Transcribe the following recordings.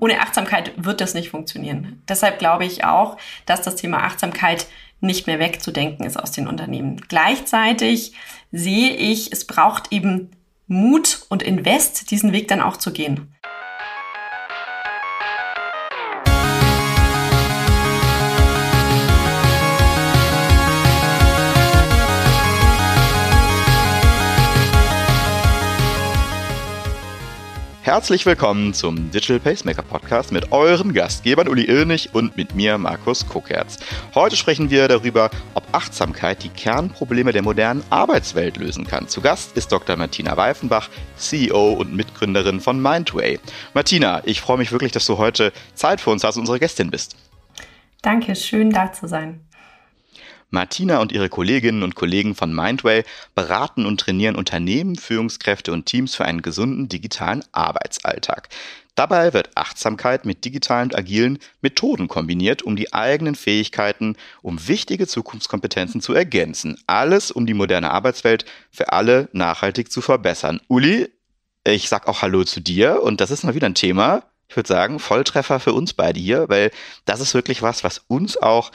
Ohne Achtsamkeit wird das nicht funktionieren. Deshalb glaube ich auch, dass das Thema Achtsamkeit nicht mehr wegzudenken ist aus den Unternehmen. Gleichzeitig sehe ich, es braucht eben Mut und Invest, diesen Weg dann auch zu gehen. Herzlich willkommen zum Digital Pacemaker Podcast mit euren Gastgebern Uli Irnig und mit mir Markus Kuckertz. Heute sprechen wir darüber, ob Achtsamkeit die Kernprobleme der modernen Arbeitswelt lösen kann. Zu Gast ist Dr. Martina Weifenbach, CEO und Mitgründerin von Mindway. Martina, ich freue mich wirklich, dass du heute Zeit für uns hast und unsere Gästin bist. Danke, schön da zu sein. Martina und ihre Kolleginnen und Kollegen von Mindway beraten und trainieren Unternehmen, Führungskräfte und Teams für einen gesunden digitalen Arbeitsalltag. Dabei wird Achtsamkeit mit digitalen und agilen Methoden kombiniert, um die eigenen Fähigkeiten, um wichtige Zukunftskompetenzen zu ergänzen. Alles, um die moderne Arbeitswelt für alle nachhaltig zu verbessern. Uli, ich sag auch Hallo zu dir und das ist mal wieder ein Thema. Ich würde sagen, Volltreffer für uns beide hier, weil das ist wirklich was, was uns auch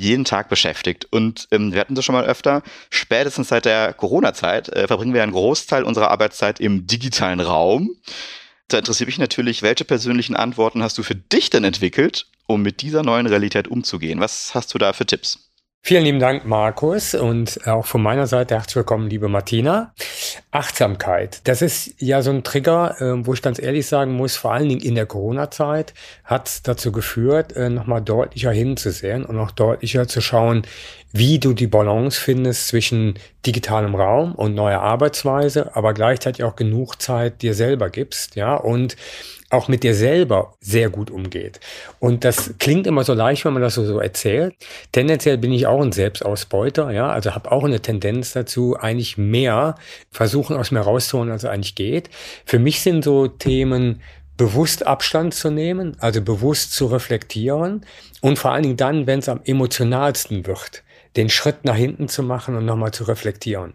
jeden Tag beschäftigt. Und ähm, wir hatten das schon mal öfter. Spätestens seit der Corona-Zeit äh, verbringen wir einen Großteil unserer Arbeitszeit im digitalen Raum. Da interessiert mich natürlich, welche persönlichen Antworten hast du für dich denn entwickelt, um mit dieser neuen Realität umzugehen? Was hast du da für Tipps? Vielen lieben Dank, Markus, und auch von meiner Seite herzlich willkommen, liebe Martina. Achtsamkeit, das ist ja so ein Trigger, äh, wo ich ganz ehrlich sagen muss, vor allen Dingen in der Corona-Zeit hat es dazu geführt, äh, nochmal deutlicher hinzusehen und auch deutlicher zu schauen, wie du die Balance findest zwischen digitalem Raum und neuer Arbeitsweise, aber gleichzeitig auch genug Zeit dir selber gibst, ja, und auch mit dir selber sehr gut umgeht. Und das klingt immer so leicht, wenn man das so, so erzählt. Tendenziell bin ich auch ein Selbstausbeuter, ja, also habe auch eine Tendenz dazu, eigentlich mehr versuchen aus mir rauszuholen, als eigentlich geht. Für mich sind so Themen bewusst Abstand zu nehmen, also bewusst zu reflektieren und vor allen Dingen dann, wenn es am emotionalsten wird, den Schritt nach hinten zu machen und nochmal zu reflektieren.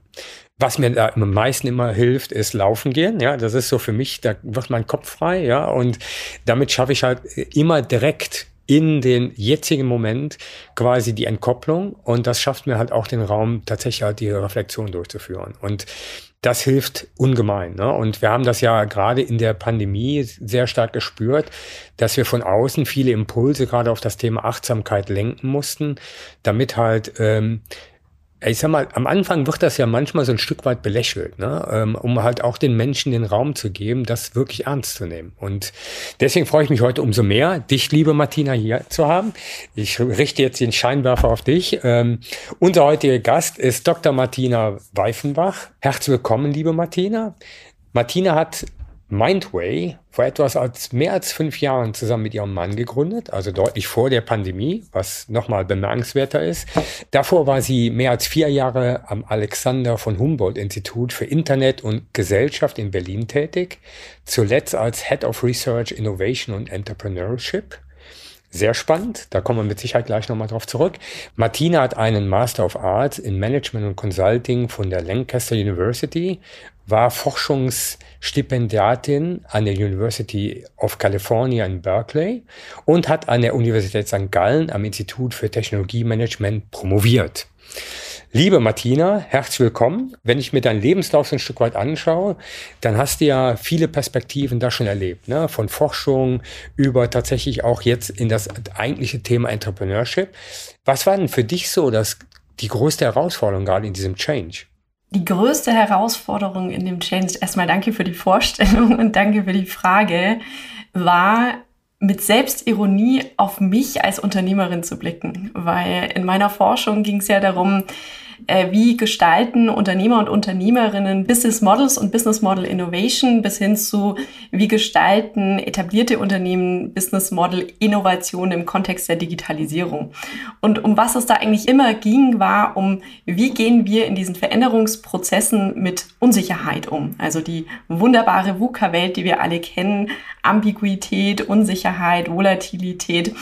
Was mir da am meisten immer hilft, ist laufen gehen. Ja, das ist so für mich, da wird mein Kopf frei. Ja, und damit schaffe ich halt immer direkt in den jetzigen Moment quasi die Entkopplung und das schafft mir halt auch den Raum, tatsächlich halt die Reflexion durchzuführen. Und das hilft ungemein. Ne? Und wir haben das ja gerade in der Pandemie sehr stark gespürt, dass wir von außen viele Impulse gerade auf das Thema Achtsamkeit lenken mussten, damit halt ähm, ich sag mal, am Anfang wird das ja manchmal so ein Stück weit belächelt, ne? Ähm, um halt auch den Menschen den Raum zu geben, das wirklich ernst zu nehmen. Und deswegen freue ich mich heute umso mehr, dich, liebe Martina, hier zu haben. Ich richte jetzt den Scheinwerfer auf dich. Ähm, unser heutiger Gast ist Dr. Martina Weifenbach. Herzlich willkommen, liebe Martina. Martina hat Mindway vor etwas als mehr als fünf Jahren zusammen mit ihrem Mann gegründet, also deutlich vor der Pandemie, was nochmal bemerkenswerter ist. Davor war sie mehr als vier Jahre am Alexander von Humboldt Institut für Internet und Gesellschaft in Berlin tätig, zuletzt als Head of Research, Innovation und Entrepreneurship. Sehr spannend, da kommen wir mit Sicherheit gleich nochmal drauf zurück. Martina hat einen Master of Arts in Management und Consulting von der Lancaster University, war Forschungsstipendiatin an der University of California in Berkeley und hat an der Universität St. Gallen am Institut für Technologiemanagement promoviert. Liebe Martina, herzlich willkommen. Wenn ich mir deinen Lebenslauf so ein Stück weit anschaue, dann hast du ja viele Perspektiven da schon erlebt, ne? von Forschung über tatsächlich auch jetzt in das eigentliche Thema Entrepreneurship. Was war denn für dich so das, die größte Herausforderung gerade in diesem Change? Die größte Herausforderung in dem Change, erstmal danke für die Vorstellung und danke für die Frage, war mit Selbstironie auf mich als Unternehmerin zu blicken, weil in meiner Forschung ging es ja darum, äh, wie gestalten Unternehmer und Unternehmerinnen Business Models und Business Model Innovation bis hin zu, wie gestalten etablierte Unternehmen Business Model Innovation im Kontext der Digitalisierung. Und um was es da eigentlich immer ging, war um, wie gehen wir in diesen Veränderungsprozessen mit Unsicherheit um? Also die wunderbare VUCA-Welt, die wir alle kennen, Ambiguität, Unsicherheit, Volatilität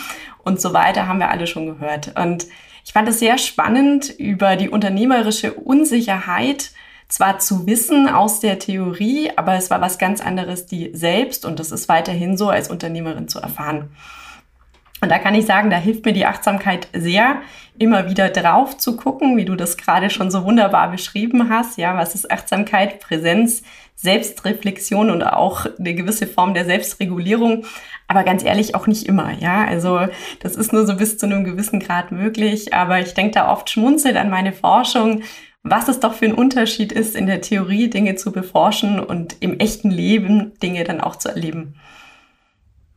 und so weiter haben wir alle schon gehört. Und ich fand es sehr spannend, über die unternehmerische Unsicherheit zwar zu wissen aus der Theorie, aber es war was ganz anderes, die selbst, und das ist weiterhin so, als Unternehmerin zu erfahren. Und da kann ich sagen, da hilft mir die Achtsamkeit sehr, immer wieder drauf zu gucken, wie du das gerade schon so wunderbar beschrieben hast. Ja, was ist Achtsamkeit, Präsenz, Selbstreflexion und auch eine gewisse Form der Selbstregulierung. Aber ganz ehrlich auch nicht immer. Ja, also das ist nur so bis zu einem gewissen Grad möglich. Aber ich denke da oft schmunzelt an meine Forschung, was es doch für ein Unterschied ist, in der Theorie Dinge zu beforschen und im echten Leben Dinge dann auch zu erleben.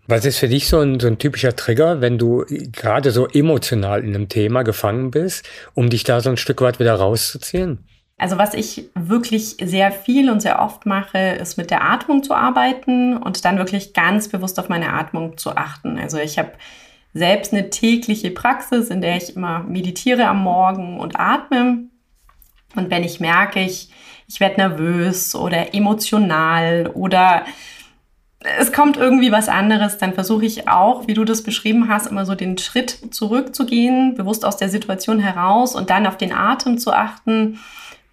Was ist für dich so ein, so ein typischer Trigger, wenn du gerade so emotional in einem Thema gefangen bist, um dich da so ein Stück weit wieder rauszuziehen? Also was ich wirklich sehr viel und sehr oft mache, ist mit der Atmung zu arbeiten und dann wirklich ganz bewusst auf meine Atmung zu achten. Also ich habe selbst eine tägliche Praxis, in der ich immer meditiere am Morgen und atme. Und wenn ich merke, ich, ich werde nervös oder emotional oder es kommt irgendwie was anderes, dann versuche ich auch, wie du das beschrieben hast, immer so den Schritt zurückzugehen, bewusst aus der Situation heraus und dann auf den Atem zu achten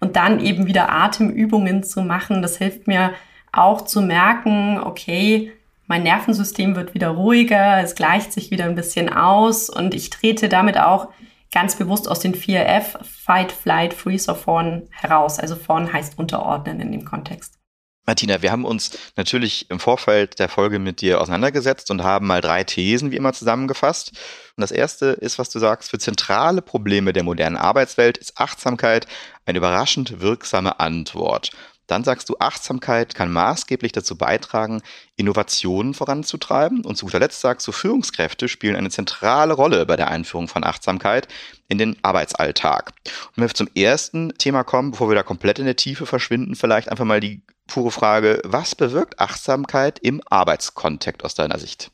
und dann eben wieder Atemübungen zu machen. Das hilft mir auch zu merken, okay, mein Nervensystem wird wieder ruhiger, es gleicht sich wieder ein bisschen aus und ich trete damit auch ganz bewusst aus den 4F, Fight, Flight, Freeze or Fawn heraus. Also Fawn heißt unterordnen in dem Kontext. Martina, wir haben uns natürlich im Vorfeld der Folge mit dir auseinandergesetzt und haben mal drei Thesen wie immer zusammengefasst. Und das erste ist, was du sagst, für zentrale Probleme der modernen Arbeitswelt ist Achtsamkeit eine überraschend wirksame Antwort. Dann sagst du, Achtsamkeit kann maßgeblich dazu beitragen, Innovationen voranzutreiben. Und zu guter Letzt sagst du, Führungskräfte spielen eine zentrale Rolle bei der Einführung von Achtsamkeit in den Arbeitsalltag. Und wenn wir zum ersten Thema kommen, bevor wir da komplett in der Tiefe verschwinden, vielleicht einfach mal die pure Frage, was bewirkt Achtsamkeit im Arbeitskontext aus deiner Sicht?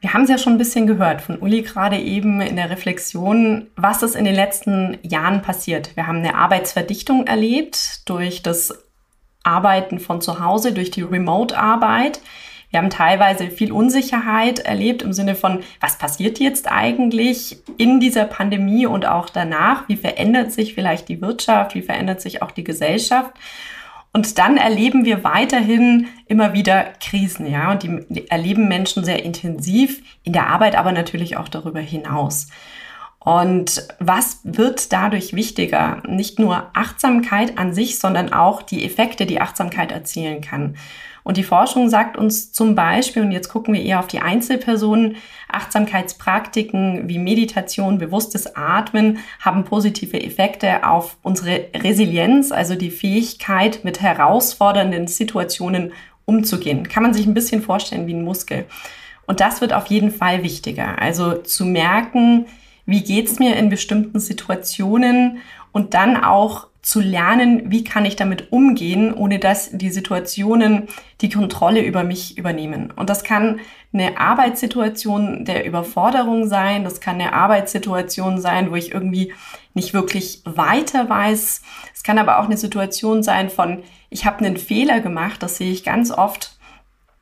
Wir haben es ja schon ein bisschen gehört von Uli gerade eben in der Reflexion, was ist in den letzten Jahren passiert. Wir haben eine Arbeitsverdichtung erlebt durch das Arbeiten von zu Hause, durch die Remote-Arbeit. Wir haben teilweise viel Unsicherheit erlebt im Sinne von, was passiert jetzt eigentlich in dieser Pandemie und auch danach? Wie verändert sich vielleicht die Wirtschaft? Wie verändert sich auch die Gesellschaft? Und dann erleben wir weiterhin immer wieder Krisen, ja, und die, erleben Menschen sehr intensiv in der Arbeit, aber natürlich auch darüber hinaus. Und was wird dadurch wichtiger? Nicht nur Achtsamkeit an sich, sondern auch die Effekte, die Achtsamkeit erzielen kann. Und die Forschung sagt uns zum Beispiel, und jetzt gucken wir eher auf die Einzelpersonen, Achtsamkeitspraktiken wie Meditation, bewusstes Atmen haben positive Effekte auf unsere Resilienz, also die Fähigkeit, mit herausfordernden Situationen umzugehen. Kann man sich ein bisschen vorstellen wie ein Muskel. Und das wird auf jeden Fall wichtiger. Also zu merken, wie geht's mir in bestimmten Situationen und dann auch zu lernen, wie kann ich damit umgehen, ohne dass die Situationen die Kontrolle über mich übernehmen. Und das kann eine Arbeitssituation der Überforderung sein, das kann eine Arbeitssituation sein, wo ich irgendwie nicht wirklich weiter weiß. Es kann aber auch eine Situation sein von, ich habe einen Fehler gemacht, das sehe ich ganz oft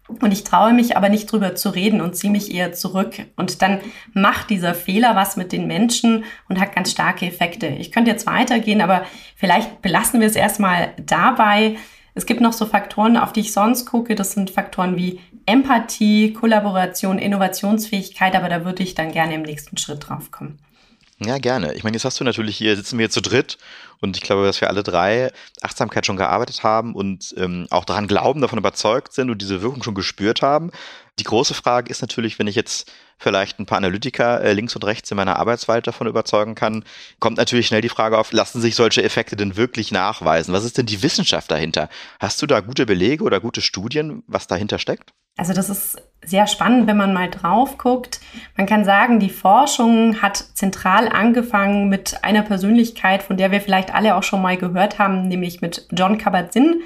und ich traue mich aber nicht drüber zu reden und ziehe mich eher zurück. Und dann macht dieser Fehler was mit den Menschen und hat ganz starke Effekte. Ich könnte jetzt weitergehen, aber vielleicht belassen wir es erstmal dabei. Es gibt noch so Faktoren, auf die ich sonst gucke. Das sind Faktoren wie Empathie, Kollaboration, Innovationsfähigkeit, aber da würde ich dann gerne im nächsten Schritt drauf kommen. Ja, gerne. Ich meine, jetzt hast du natürlich hier, sitzen wir zu dritt und ich glaube, dass wir alle drei Achtsamkeit schon gearbeitet haben und ähm, auch daran glauben, davon überzeugt sind und diese Wirkung schon gespürt haben. Die große Frage ist natürlich, wenn ich jetzt vielleicht ein paar Analytiker äh, links und rechts in meiner Arbeitswelt davon überzeugen kann, kommt natürlich schnell die Frage auf, lassen sich solche Effekte denn wirklich nachweisen? Was ist denn die Wissenschaft dahinter? Hast du da gute Belege oder gute Studien, was dahinter steckt? Also das ist sehr spannend, wenn man mal drauf guckt. Man kann sagen, die Forschung hat zentral angefangen mit einer Persönlichkeit, von der wir vielleicht alle auch schon mal gehört haben, nämlich mit John Kabat-Zinn.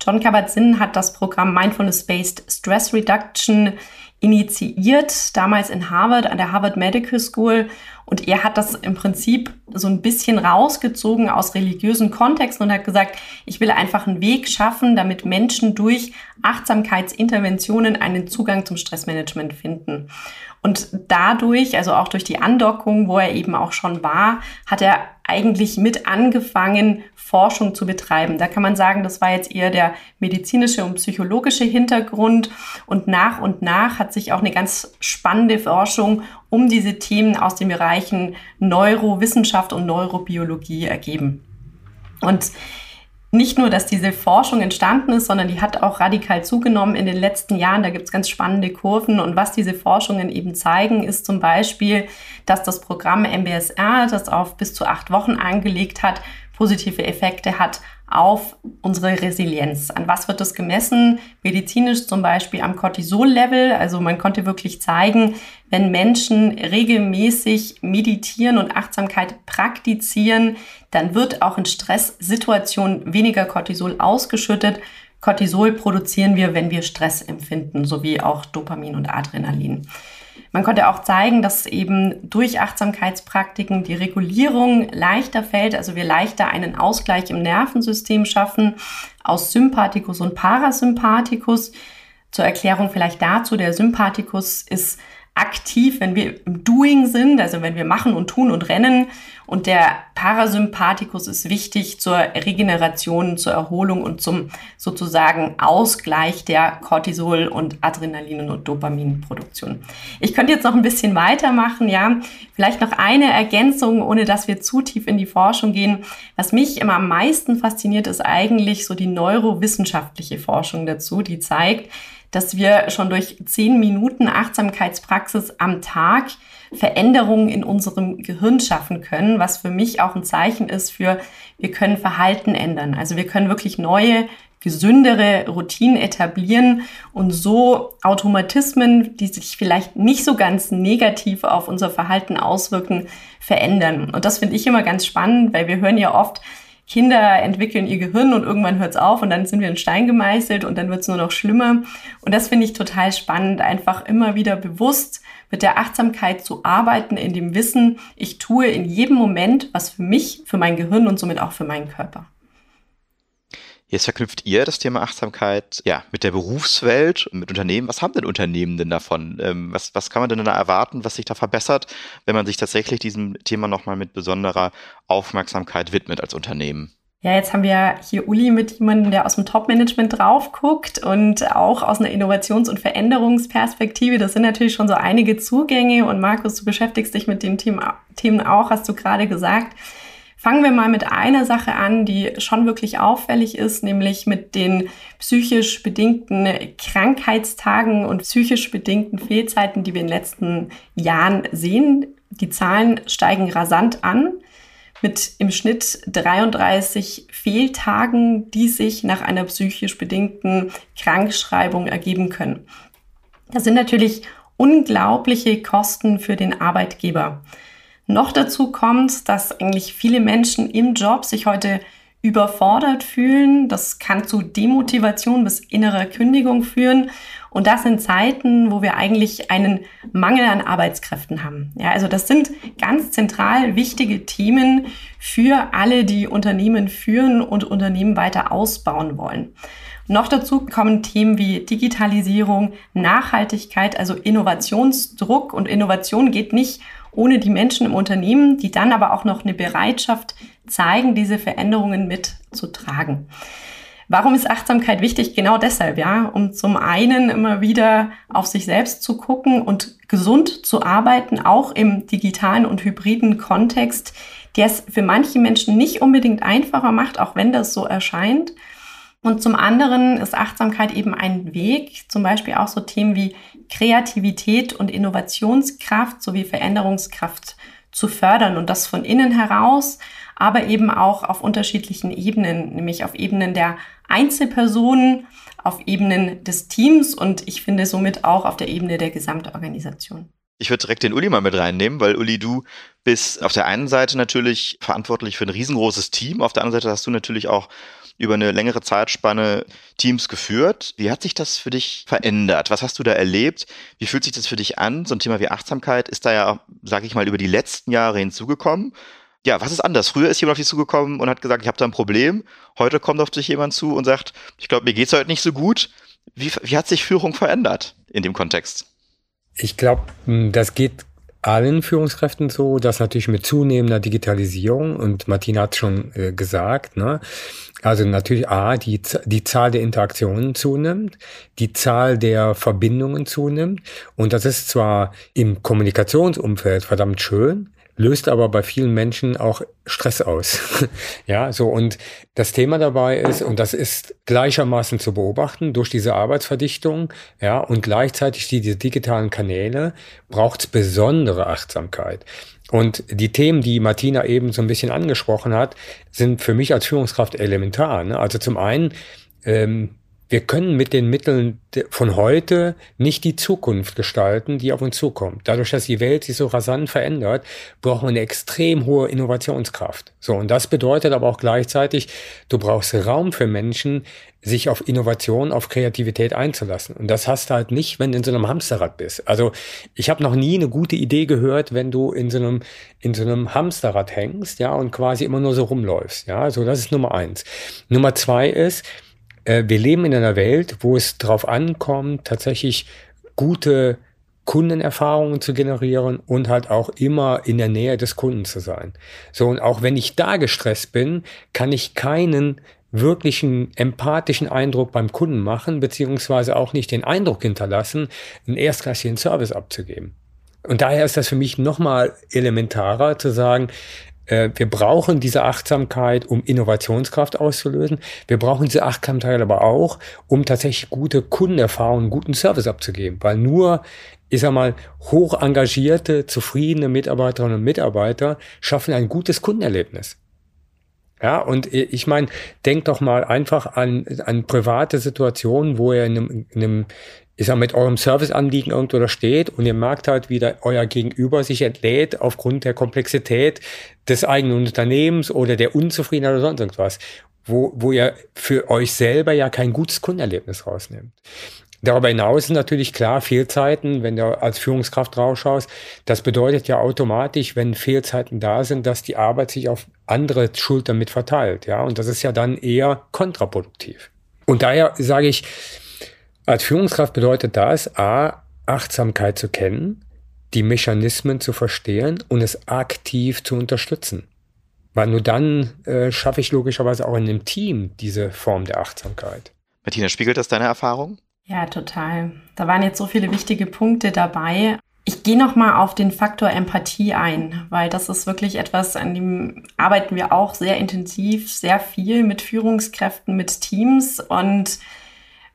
John Kabat-Zinn hat das Programm Mindfulness-Based Stress Reduction initiiert, damals in Harvard, an der Harvard Medical School. Und er hat das im Prinzip so ein bisschen rausgezogen aus religiösen Kontexten und hat gesagt, ich will einfach einen Weg schaffen, damit Menschen durch Achtsamkeitsinterventionen einen Zugang zum Stressmanagement finden. Und dadurch, also auch durch die Andockung, wo er eben auch schon war, hat er eigentlich mit angefangen, Forschung zu betreiben. Da kann man sagen, das war jetzt eher der medizinische und psychologische Hintergrund. Und nach und nach hat sich auch eine ganz spannende Forschung um diese Themen aus den Bereichen Neurowissenschaft und Neurobiologie ergeben. Und nicht nur, dass diese Forschung entstanden ist, sondern die hat auch radikal zugenommen in den letzten Jahren. Da gibt es ganz spannende Kurven. Und was diese Forschungen eben zeigen, ist zum Beispiel, dass das Programm MBSR, das auf bis zu acht Wochen angelegt hat, positive Effekte hat auf unsere Resilienz. An was wird das gemessen? Medizinisch zum Beispiel am Cortisol-Level. Also man konnte wirklich zeigen, wenn Menschen regelmäßig meditieren und Achtsamkeit praktizieren, dann wird auch in Stresssituationen weniger Cortisol ausgeschüttet. Cortisol produzieren wir, wenn wir Stress empfinden, sowie auch Dopamin und Adrenalin. Man konnte auch zeigen, dass eben durch Achtsamkeitspraktiken die Regulierung leichter fällt, also wir leichter einen Ausgleich im Nervensystem schaffen aus Sympathikus und Parasympathikus. Zur Erklärung vielleicht dazu, der Sympathikus ist aktiv, wenn wir im Doing sind, also wenn wir machen und tun und rennen. Und der Parasympathikus ist wichtig zur Regeneration, zur Erholung und zum sozusagen Ausgleich der Cortisol- und Adrenalin- und Dopaminproduktion. Ich könnte jetzt noch ein bisschen weitermachen, ja. Vielleicht noch eine Ergänzung, ohne dass wir zu tief in die Forschung gehen. Was mich immer am meisten fasziniert, ist eigentlich so die neurowissenschaftliche Forschung dazu, die zeigt, dass wir schon durch zehn Minuten Achtsamkeitspraxis am Tag Veränderungen in unserem Gehirn schaffen können, was für mich auch ein Zeichen ist für, wir können Verhalten ändern. Also wir können wirklich neue, gesündere Routinen etablieren und so Automatismen, die sich vielleicht nicht so ganz negativ auf unser Verhalten auswirken, verändern. Und das finde ich immer ganz spannend, weil wir hören ja oft, Kinder entwickeln ihr Gehirn und irgendwann hört es auf und dann sind wir in Stein gemeißelt und dann wird es nur noch schlimmer. Und das finde ich total spannend, einfach immer wieder bewusst mit der Achtsamkeit zu arbeiten, in dem Wissen, ich tue in jedem Moment was für mich, für mein Gehirn und somit auch für meinen Körper. Jetzt verknüpft ihr das Thema Achtsamkeit ja, mit der Berufswelt und mit Unternehmen. Was haben denn Unternehmen denn davon? Ähm, was, was kann man denn da erwarten, was sich da verbessert, wenn man sich tatsächlich diesem Thema nochmal mit besonderer Aufmerksamkeit widmet als Unternehmen? Ja, jetzt haben wir hier Uli mit jemandem, der aus dem Top-Management drauf guckt und auch aus einer Innovations- und Veränderungsperspektive. Das sind natürlich schon so einige Zugänge. Und Markus, du beschäftigst dich mit den Themen auch, hast du gerade gesagt. Fangen wir mal mit einer Sache an, die schon wirklich auffällig ist, nämlich mit den psychisch bedingten Krankheitstagen und psychisch bedingten Fehlzeiten, die wir in den letzten Jahren sehen. Die Zahlen steigen rasant an mit im Schnitt 33 Fehltagen, die sich nach einer psychisch bedingten Krankschreibung ergeben können. Das sind natürlich unglaubliche Kosten für den Arbeitgeber. Noch dazu kommt, dass eigentlich viele Menschen im Job sich heute überfordert fühlen. Das kann zu Demotivation bis innerer Kündigung führen. Und das in Zeiten, wo wir eigentlich einen Mangel an Arbeitskräften haben. Ja, also das sind ganz zentral wichtige Themen für alle, die Unternehmen führen und Unternehmen weiter ausbauen wollen. Noch dazu kommen Themen wie Digitalisierung, Nachhaltigkeit, also Innovationsdruck. Und Innovation geht nicht ohne die Menschen im Unternehmen, die dann aber auch noch eine Bereitschaft zeigen, diese Veränderungen mitzutragen. Warum ist Achtsamkeit wichtig? Genau deshalb, ja, um zum einen immer wieder auf sich selbst zu gucken und gesund zu arbeiten, auch im digitalen und hybriden Kontext, der es für manche Menschen nicht unbedingt einfacher macht, auch wenn das so erscheint. Und zum anderen ist Achtsamkeit eben ein Weg, zum Beispiel auch so Themen wie Kreativität und Innovationskraft sowie Veränderungskraft zu fördern und das von innen heraus, aber eben auch auf unterschiedlichen Ebenen, nämlich auf Ebenen der Einzelpersonen, auf Ebenen des Teams und ich finde somit auch auf der Ebene der Gesamtorganisation. Ich würde direkt den Uli mal mit reinnehmen, weil Uli, du bist auf der einen Seite natürlich verantwortlich für ein riesengroßes Team, auf der anderen Seite hast du natürlich auch über eine längere Zeitspanne Teams geführt. Wie hat sich das für dich verändert? Was hast du da erlebt? Wie fühlt sich das für dich an? So ein Thema wie Achtsamkeit ist da ja, sage ich mal, über die letzten Jahre hinzugekommen. Ja, was ist anders? Früher ist jemand auf dich zugekommen und hat gesagt, ich habe da ein Problem. Heute kommt auf dich jemand zu und sagt, ich glaube, mir geht's heute nicht so gut. Wie, wie hat sich Führung verändert in dem Kontext? Ich glaube, das geht allen Führungskräften so, dass natürlich mit zunehmender Digitalisierung, und Martina hat schon äh, gesagt, ne, also natürlich A, die, die Zahl der Interaktionen zunimmt, die Zahl der Verbindungen zunimmt. Und das ist zwar im Kommunikationsumfeld verdammt schön, löst aber bei vielen Menschen auch Stress aus. ja, so und das Thema dabei ist, und das ist gleichermaßen zu beobachten durch diese Arbeitsverdichtung, ja, und gleichzeitig diese digitalen Kanäle braucht es besondere Achtsamkeit. Und die Themen, die Martina eben so ein bisschen angesprochen hat, sind für mich als Führungskraft elementar. Ne? Also zum einen ähm, wir können mit den Mitteln von heute nicht die Zukunft gestalten, die auf uns zukommt. Dadurch, dass die Welt sich so rasant verändert, brauchen wir eine extrem hohe Innovationskraft. So, und das bedeutet aber auch gleichzeitig, du brauchst Raum für Menschen, sich auf Innovation, auf Kreativität einzulassen. Und das hast du halt nicht, wenn du in so einem Hamsterrad bist. Also ich habe noch nie eine gute Idee gehört, wenn du in so einem in so einem Hamsterrad hängst, ja, und quasi immer nur so rumläufst. Ja, so das ist Nummer eins. Nummer zwei ist, wir leben in einer Welt, wo es darauf ankommt, tatsächlich gute Kundenerfahrungen zu generieren und halt auch immer in der Nähe des Kunden zu sein. So, und auch wenn ich da gestresst bin, kann ich keinen wirklichen empathischen Eindruck beim Kunden machen, beziehungsweise auch nicht den Eindruck hinterlassen, einen erstklassigen Service abzugeben. Und daher ist das für mich nochmal elementarer zu sagen, äh, wir brauchen diese Achtsamkeit, um Innovationskraft auszulösen. Wir brauchen diese Achtsamkeit aber auch, um tatsächlich gute Kundenerfahrungen, guten Service abzugeben. Weil nur, ich sag mal, hoch engagierte, zufriedene Mitarbeiterinnen und Mitarbeiter schaffen ein gutes Kundenerlebnis. Ja, und ich meine, denkt doch mal einfach an, an private Situationen, wo ihr in einem, in einem, ich sag, mit eurem Serviceanliegen irgendwo da steht und ihr merkt halt, wie euer Gegenüber sich entlädt aufgrund der Komplexität des eigenen Unternehmens oder der Unzufriedenheit oder sonst irgendwas, wo, wo ihr für euch selber ja kein gutes Kundenerlebnis rausnehmt. Darüber hinaus sind natürlich klar Fehlzeiten, wenn du als Führungskraft rausschaust. Das bedeutet ja automatisch, wenn Fehlzeiten da sind, dass die Arbeit sich auf andere Schultern mit verteilt. Ja, und das ist ja dann eher kontraproduktiv. Und daher sage ich, als Führungskraft bedeutet das, A, Achtsamkeit zu kennen, die Mechanismen zu verstehen und es aktiv zu unterstützen. Weil nur dann äh, schaffe ich logischerweise auch in einem Team diese Form der Achtsamkeit. Martina, spiegelt das deine Erfahrung? Ja, total. Da waren jetzt so viele wichtige Punkte dabei. Ich gehe noch mal auf den Faktor Empathie ein, weil das ist wirklich etwas, an dem arbeiten wir auch sehr intensiv, sehr viel mit Führungskräften, mit Teams und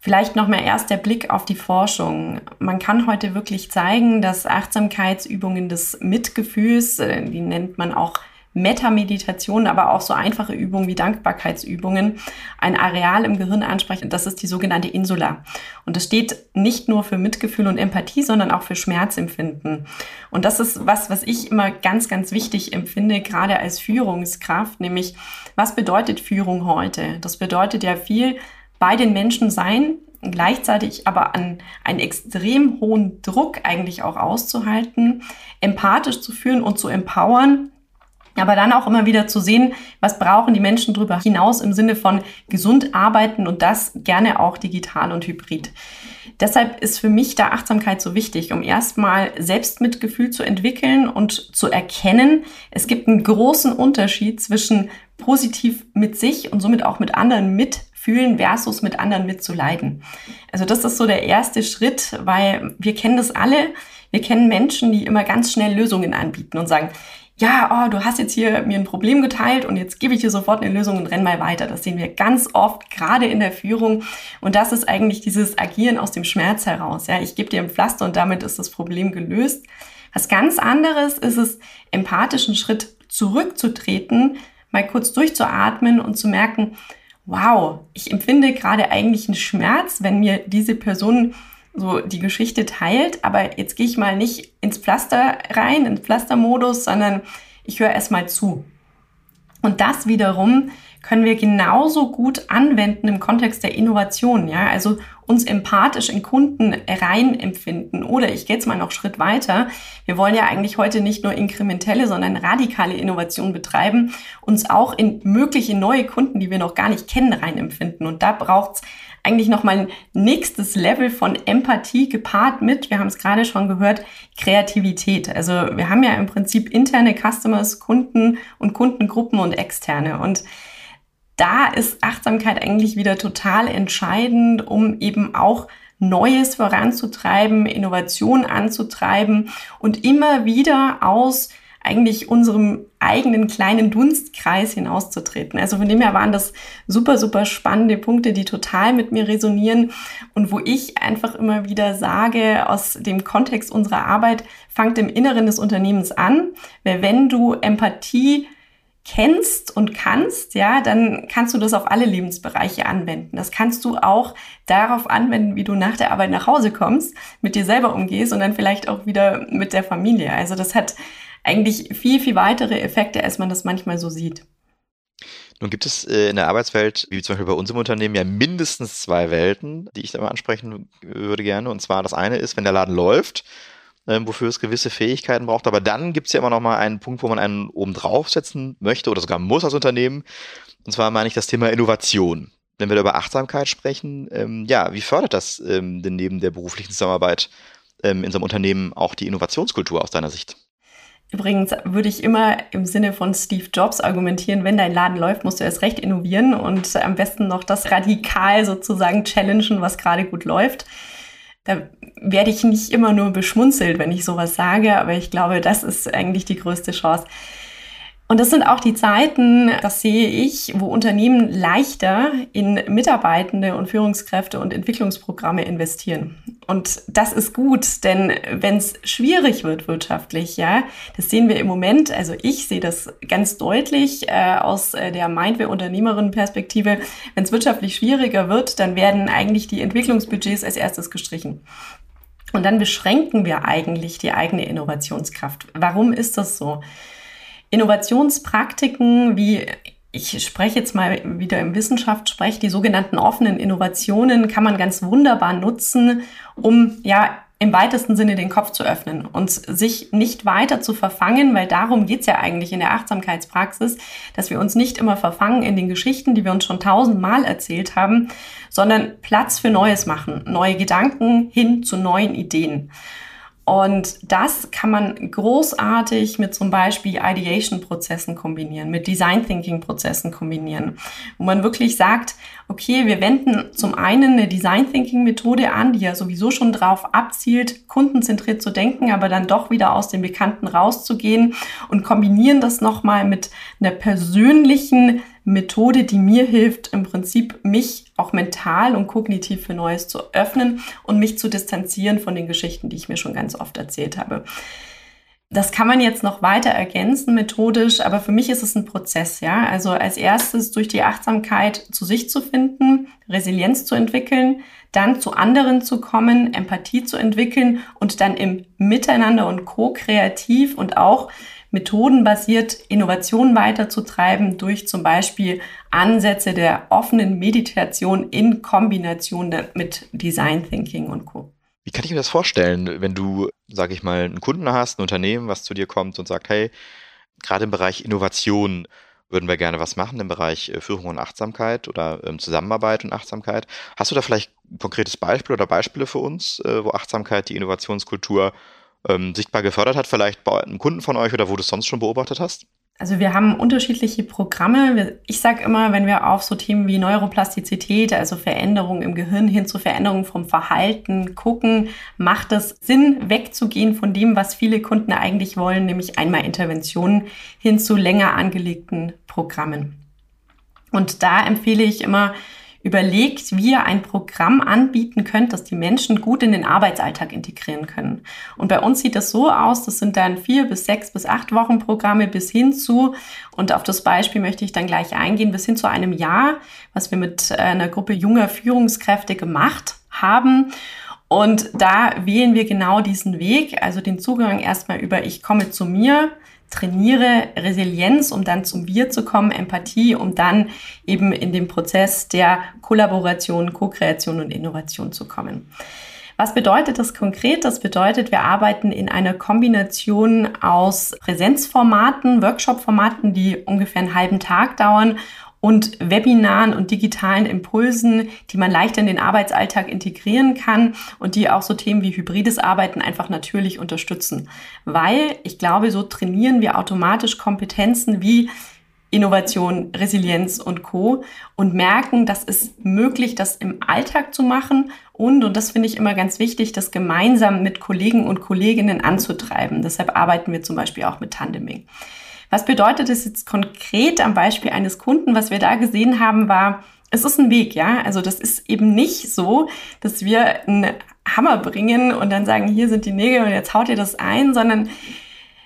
Vielleicht noch mal erst der Blick auf die Forschung. Man kann heute wirklich zeigen, dass Achtsamkeitsübungen des Mitgefühls, äh, die nennt man auch Metameditation, aber auch so einfache Übungen wie Dankbarkeitsübungen, ein Areal im Gehirn ansprechen. Das ist die sogenannte Insula. Und das steht nicht nur für Mitgefühl und Empathie, sondern auch für Schmerzempfinden. Und das ist was, was ich immer ganz, ganz wichtig empfinde, gerade als Führungskraft, nämlich was bedeutet Führung heute? Das bedeutet ja viel, bei den Menschen sein, gleichzeitig aber an einen extrem hohen Druck eigentlich auch auszuhalten, empathisch zu führen und zu empowern, aber dann auch immer wieder zu sehen, was brauchen die Menschen darüber hinaus im Sinne von gesund arbeiten und das gerne auch digital und hybrid. Deshalb ist für mich da Achtsamkeit so wichtig, um erstmal Selbstmitgefühl zu entwickeln und zu erkennen, es gibt einen großen Unterschied zwischen positiv mit sich und somit auch mit anderen mit fühlen versus mit anderen mitzuleiden. Also das ist so der erste Schritt, weil wir kennen das alle. Wir kennen Menschen, die immer ganz schnell Lösungen anbieten und sagen, ja, oh, du hast jetzt hier mir ein Problem geteilt und jetzt gebe ich dir sofort eine Lösung und renn mal weiter. Das sehen wir ganz oft, gerade in der Führung. Und das ist eigentlich dieses Agieren aus dem Schmerz heraus. Ja, ich gebe dir ein Pflaster und damit ist das Problem gelöst. Was ganz anderes ist es, empathischen Schritt zurückzutreten, mal kurz durchzuatmen und zu merken, wow, ich empfinde gerade eigentlich einen Schmerz, wenn mir diese Person so die Geschichte teilt, aber jetzt gehe ich mal nicht ins Pflaster rein, ins Pflastermodus, sondern ich höre erstmal zu. Und das wiederum können wir genauso gut anwenden im Kontext der Innovation. Ja, also uns empathisch in Kunden rein empfinden. Oder ich gehe jetzt mal noch Schritt weiter. Wir wollen ja eigentlich heute nicht nur inkrementelle, sondern radikale Innovation betreiben, uns auch in mögliche neue Kunden, die wir noch gar nicht kennen, rein empfinden. Und da braucht's eigentlich nochmal ein nächstes Level von Empathie gepaart mit, wir haben es gerade schon gehört, Kreativität. Also wir haben ja im Prinzip interne Customers, Kunden und Kundengruppen und externe. Und da ist Achtsamkeit eigentlich wieder total entscheidend, um eben auch Neues voranzutreiben, Innovation anzutreiben und immer wieder aus eigentlich unserem eigenen kleinen Dunstkreis hinauszutreten. Also von dem her waren das super, super spannende Punkte, die total mit mir resonieren und wo ich einfach immer wieder sage, aus dem Kontext unserer Arbeit, fangt im Inneren des Unternehmens an, weil wenn du Empathie kennst und kannst, ja, dann kannst du das auf alle Lebensbereiche anwenden. Das kannst du auch darauf anwenden, wie du nach der Arbeit nach Hause kommst, mit dir selber umgehst und dann vielleicht auch wieder mit der Familie. Also das hat eigentlich viel, viel weitere Effekte, als man das manchmal so sieht. Nun gibt es äh, in der Arbeitswelt, wie zum Beispiel bei unserem Unternehmen, ja mindestens zwei Welten, die ich da mal ansprechen würde gerne. Und zwar das eine ist, wenn der Laden läuft, ähm, wofür es gewisse Fähigkeiten braucht. Aber dann gibt es ja immer noch mal einen Punkt, wo man einen oben draufsetzen möchte oder sogar muss als Unternehmen. Und zwar meine ich das Thema Innovation. Wenn wir über Achtsamkeit sprechen, ähm, ja, wie fördert das ähm, denn neben der beruflichen Zusammenarbeit ähm, in so einem Unternehmen auch die Innovationskultur aus deiner Sicht? Übrigens würde ich immer im Sinne von Steve Jobs argumentieren, wenn dein Laden läuft, musst du erst recht innovieren und am besten noch das radikal sozusagen challengen, was gerade gut läuft. Da werde ich nicht immer nur beschmunzelt, wenn ich sowas sage, aber ich glaube, das ist eigentlich die größte Chance. Und das sind auch die Zeiten, das sehe ich, wo Unternehmen leichter in Mitarbeitende und Führungskräfte und Entwicklungsprogramme investieren. Und das ist gut, denn wenn es schwierig wird wirtschaftlich, ja, das sehen wir im Moment, also ich sehe das ganz deutlich äh, aus äh, der Mindware-Unternehmerin-Perspektive, wenn es wirtschaftlich schwieriger wird, dann werden eigentlich die Entwicklungsbudgets als erstes gestrichen. Und dann beschränken wir eigentlich die eigene Innovationskraft. Warum ist das so? Innovationspraktiken wie ich spreche jetzt mal wieder im Wissenschaftssprech, die sogenannten offenen Innovationen kann man ganz wunderbar nutzen, um ja im weitesten Sinne den Kopf zu öffnen und sich nicht weiter zu verfangen, weil darum geht's ja eigentlich in der Achtsamkeitspraxis, dass wir uns nicht immer verfangen in den Geschichten, die wir uns schon tausendmal erzählt haben, sondern Platz für Neues machen, neue Gedanken hin zu neuen Ideen. Und das kann man großartig mit zum Beispiel Ideation-Prozessen kombinieren, mit Design Thinking-Prozessen kombinieren, wo man wirklich sagt, okay, wir wenden zum einen eine Design Thinking-Methode an, die ja sowieso schon drauf abzielt, kundenzentriert zu denken, aber dann doch wieder aus dem Bekannten rauszugehen und kombinieren das nochmal mit einer persönlichen Methode, die mir hilft, im Prinzip mich auch mental und kognitiv für Neues zu öffnen und mich zu distanzieren von den Geschichten, die ich mir schon ganz oft erzählt habe. Das kann man jetzt noch weiter ergänzen methodisch, aber für mich ist es ein Prozess, ja. Also als erstes durch die Achtsamkeit zu sich zu finden, Resilienz zu entwickeln, dann zu anderen zu kommen, Empathie zu entwickeln und dann im Miteinander und co-kreativ und auch methodenbasiert Innovation weiterzutreiben durch zum Beispiel Ansätze der offenen Meditation in Kombination mit Design Thinking und Co. Wie kann ich mir das vorstellen, wenn du, sage ich mal, einen Kunden hast, ein Unternehmen, was zu dir kommt und sagt, hey, gerade im Bereich Innovation würden wir gerne was machen, im Bereich äh, Führung und Achtsamkeit oder ähm, Zusammenarbeit und Achtsamkeit. Hast du da vielleicht ein konkretes Beispiel oder Beispiele für uns, äh, wo Achtsamkeit die Innovationskultur ähm, sichtbar gefördert hat, vielleicht bei einem Kunden von euch oder wo du es sonst schon beobachtet hast? Also wir haben unterschiedliche Programme. Ich sage immer, wenn wir auf so Themen wie Neuroplastizität, also Veränderungen im Gehirn hin zu Veränderungen vom Verhalten gucken, macht es Sinn, wegzugehen von dem, was viele Kunden eigentlich wollen, nämlich einmal Interventionen hin zu länger angelegten Programmen. Und da empfehle ich immer, überlegt, wie ihr ein Programm anbieten könnt, das die Menschen gut in den Arbeitsalltag integrieren können. Und bei uns sieht das so aus, das sind dann vier bis sechs bis acht Wochen Programme bis hin zu, und auf das Beispiel möchte ich dann gleich eingehen, bis hin zu einem Jahr, was wir mit einer Gruppe junger Führungskräfte gemacht haben. Und da wählen wir genau diesen Weg, also den Zugang erstmal über ich komme zu mir, trainiere Resilienz, um dann zum Wir zu kommen, Empathie, um dann eben in den Prozess der Kollaboration, Co-Kreation und Innovation zu kommen. Was bedeutet das konkret? Das bedeutet, wir arbeiten in einer Kombination aus Präsenzformaten, Workshop-Formaten, die ungefähr einen halben Tag dauern und Webinaren und digitalen Impulsen, die man leicht in den Arbeitsalltag integrieren kann und die auch so Themen wie hybrides Arbeiten einfach natürlich unterstützen. Weil ich glaube, so trainieren wir automatisch Kompetenzen wie Innovation, Resilienz und Co. und merken, dass es möglich, das im Alltag zu machen und, und das finde ich immer ganz wichtig, das gemeinsam mit Kollegen und Kolleginnen anzutreiben. Deshalb arbeiten wir zum Beispiel auch mit Tandeming. Was bedeutet es jetzt konkret am Beispiel eines Kunden? Was wir da gesehen haben, war, es ist ein Weg, ja. Also das ist eben nicht so, dass wir einen Hammer bringen und dann sagen, hier sind die Nägel und jetzt haut ihr das ein, sondern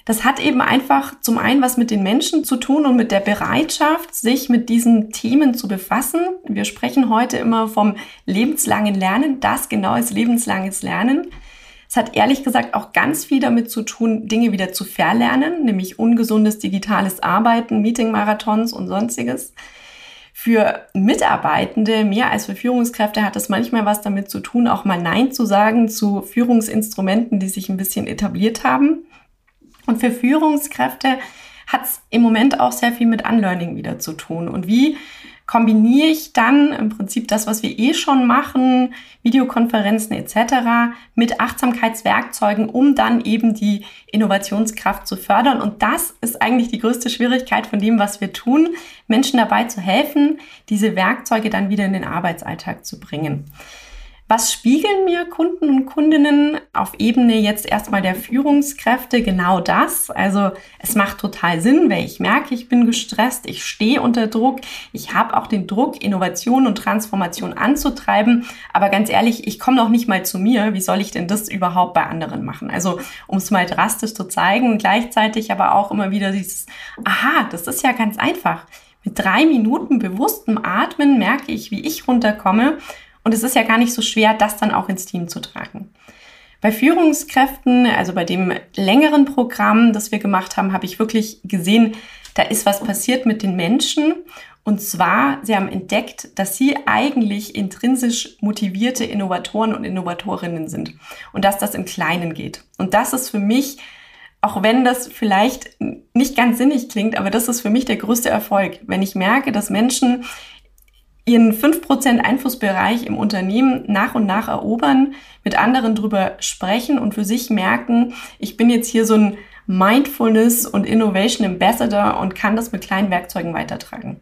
das hat eben einfach zum einen was mit den Menschen zu tun und mit der Bereitschaft, sich mit diesen Themen zu befassen. Wir sprechen heute immer vom lebenslangen Lernen. Das genau ist lebenslanges Lernen. Hat ehrlich gesagt auch ganz viel damit zu tun, Dinge wieder zu verlernen, nämlich ungesundes digitales Arbeiten, Meeting-Marathons und sonstiges. Für Mitarbeitende mehr als für Führungskräfte hat es manchmal was damit zu tun, auch mal Nein zu sagen zu Führungsinstrumenten, die sich ein bisschen etabliert haben. Und für Führungskräfte hat es im Moment auch sehr viel mit Unlearning wieder zu tun. Und wie kombiniere ich dann im Prinzip das, was wir eh schon machen, Videokonferenzen etc., mit Achtsamkeitswerkzeugen, um dann eben die Innovationskraft zu fördern. Und das ist eigentlich die größte Schwierigkeit von dem, was wir tun, Menschen dabei zu helfen, diese Werkzeuge dann wieder in den Arbeitsalltag zu bringen. Was spiegeln mir Kunden und Kundinnen auf Ebene jetzt erstmal der Führungskräfte? Genau das. Also es macht total Sinn, weil ich merke, ich bin gestresst, ich stehe unter Druck, ich habe auch den Druck, Innovation und Transformation anzutreiben. Aber ganz ehrlich, ich komme noch nicht mal zu mir. Wie soll ich denn das überhaupt bei anderen machen? Also um es mal drastisch zu zeigen, gleichzeitig aber auch immer wieder dieses, aha, das ist ja ganz einfach. Mit drei Minuten bewusstem Atmen merke ich, wie ich runterkomme und es ist ja gar nicht so schwer, das dann auch ins Team zu tragen. Bei Führungskräften, also bei dem längeren Programm, das wir gemacht haben, habe ich wirklich gesehen, da ist was passiert mit den Menschen. Und zwar, sie haben entdeckt, dass sie eigentlich intrinsisch motivierte Innovatoren und Innovatorinnen sind. Und dass das im Kleinen geht. Und das ist für mich, auch wenn das vielleicht nicht ganz sinnig klingt, aber das ist für mich der größte Erfolg. Wenn ich merke, dass Menschen ihren 5% Einflussbereich im Unternehmen nach und nach erobern, mit anderen drüber sprechen und für sich merken, ich bin jetzt hier so ein Mindfulness und Innovation Ambassador und kann das mit kleinen Werkzeugen weitertragen.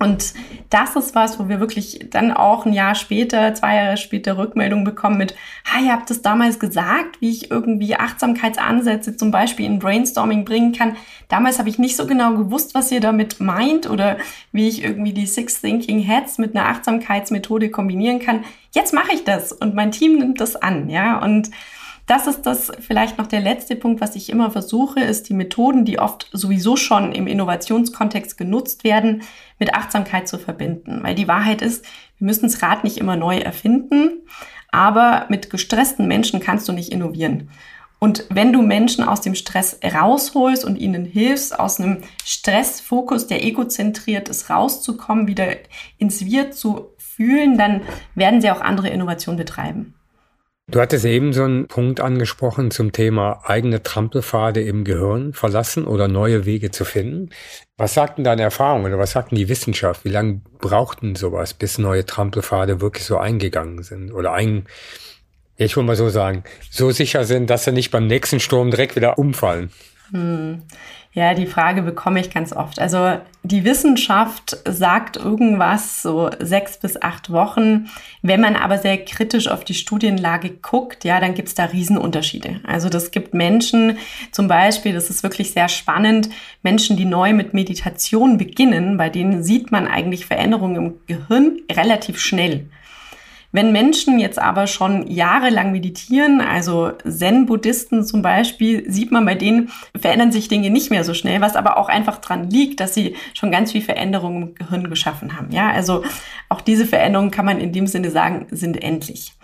Und das ist was, wo wir wirklich dann auch ein Jahr später, zwei Jahre später Rückmeldung bekommen mit, ha, ihr habt es damals gesagt, wie ich irgendwie Achtsamkeitsansätze zum Beispiel in Brainstorming bringen kann. Damals habe ich nicht so genau gewusst, was ihr damit meint oder wie ich irgendwie die Six Thinking Heads mit einer Achtsamkeitsmethode kombinieren kann. Jetzt mache ich das und mein Team nimmt das an, ja, und das ist das vielleicht noch der letzte Punkt, was ich immer versuche, ist die Methoden, die oft sowieso schon im Innovationskontext genutzt werden, mit Achtsamkeit zu verbinden. Weil die Wahrheit ist, wir müssen das Rad nicht immer neu erfinden, aber mit gestressten Menschen kannst du nicht innovieren. Und wenn du Menschen aus dem Stress rausholst und ihnen hilfst, aus einem Stressfokus, der egozentriert ist, rauszukommen, wieder ins Wir zu fühlen, dann werden sie auch andere Innovationen betreiben. Du hattest eben so einen Punkt angesprochen zum Thema eigene Trampelpfade im Gehirn verlassen oder neue Wege zu finden. Was sagten deine Erfahrungen oder was sagten die Wissenschaft? Wie lange brauchten sowas, bis neue Trampelpfade wirklich so eingegangen sind oder ein, ich will mal so sagen, so sicher sind, dass sie nicht beim nächsten Sturm direkt wieder umfallen? Hm. Ja, die Frage bekomme ich ganz oft. Also die Wissenschaft sagt irgendwas so sechs bis acht Wochen. Wenn man aber sehr kritisch auf die Studienlage guckt, ja, dann gibt es da Riesenunterschiede. Also das gibt Menschen zum Beispiel, das ist wirklich sehr spannend, Menschen, die neu mit Meditation beginnen, bei denen sieht man eigentlich Veränderungen im Gehirn relativ schnell. Wenn Menschen jetzt aber schon jahrelang meditieren, also Zen-Buddhisten zum Beispiel, sieht man bei denen verändern sich Dinge nicht mehr so schnell, was aber auch einfach dran liegt, dass sie schon ganz viel Veränderungen im Gehirn geschaffen haben. Ja, also auch diese Veränderungen kann man in dem Sinne sagen, sind endlich.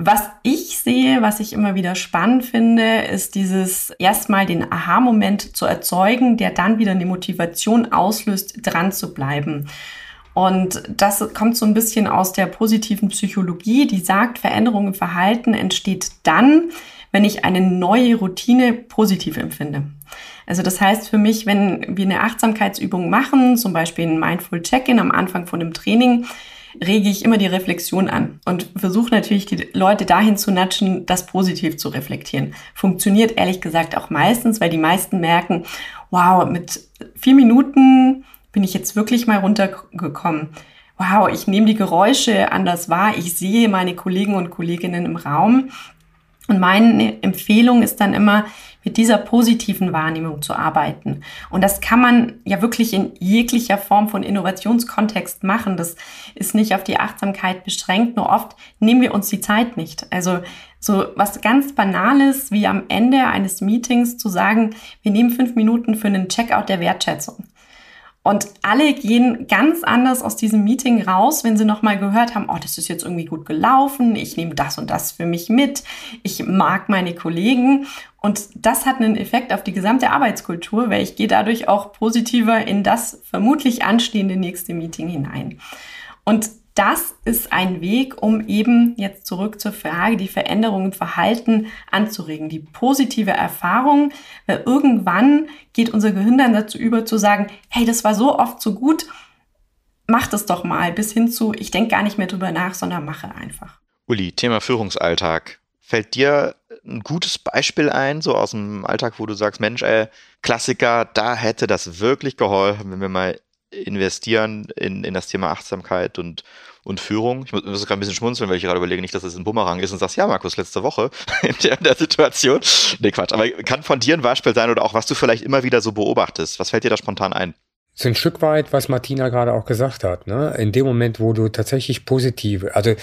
Was ich sehe, was ich immer wieder spannend finde, ist dieses erstmal den Aha-Moment zu erzeugen, der dann wieder eine Motivation auslöst, dran zu bleiben. Und das kommt so ein bisschen aus der positiven Psychologie, die sagt, Veränderung im Verhalten entsteht dann, wenn ich eine neue Routine positiv empfinde. Also das heißt für mich, wenn wir eine Achtsamkeitsübung machen, zum Beispiel ein Mindful Check-in am Anfang von einem Training, rege ich immer die Reflexion an und versuche natürlich die Leute dahin zu natschen, das positiv zu reflektieren. Funktioniert ehrlich gesagt auch meistens, weil die meisten merken, wow, mit vier Minuten bin ich jetzt wirklich mal runtergekommen. Wow, ich nehme die Geräusche anders wahr, ich sehe meine Kollegen und Kolleginnen im Raum. Und meine Empfehlung ist dann immer, mit dieser positiven Wahrnehmung zu arbeiten. Und das kann man ja wirklich in jeglicher Form von Innovationskontext machen. Das ist nicht auf die Achtsamkeit beschränkt, nur oft nehmen wir uns die Zeit nicht. Also so was ganz Banales wie am Ende eines Meetings zu sagen, wir nehmen fünf Minuten für einen Checkout der Wertschätzung. Und alle gehen ganz anders aus diesem Meeting raus, wenn sie nochmal gehört haben, oh, das ist jetzt irgendwie gut gelaufen, ich nehme das und das für mich mit, ich mag meine Kollegen. Und das hat einen Effekt auf die gesamte Arbeitskultur, weil ich gehe dadurch auch positiver in das vermutlich anstehende nächste Meeting hinein. Und das ist ein Weg, um eben jetzt zurück zur Frage, die Veränderung im Verhalten anzuregen, die positive Erfahrung, weil irgendwann geht unser Gehirn dann dazu über zu sagen, hey, das war so oft so gut, mach das doch mal, bis hin zu, ich denke gar nicht mehr drüber nach, sondern mache einfach. Uli, Thema Führungsalltag. Fällt dir ein gutes Beispiel ein, so aus dem Alltag, wo du sagst, Mensch, ey, Klassiker, da hätte das wirklich geholfen, wenn wir mal investieren in, in das Thema Achtsamkeit und, und Führung. Ich muss, muss gerade ein bisschen schmunzeln, weil ich gerade überlege, nicht, dass es ein Bumerang ist und sagst, ja, Markus, letzte Woche in der, in der Situation. Nee, Quatsch. Aber kann von dir ein Beispiel sein oder auch, was du vielleicht immer wieder so beobachtest? Was fällt dir da spontan ein? So ein Stück weit, was Martina gerade auch gesagt hat, ne? In dem Moment, wo du tatsächlich positive, also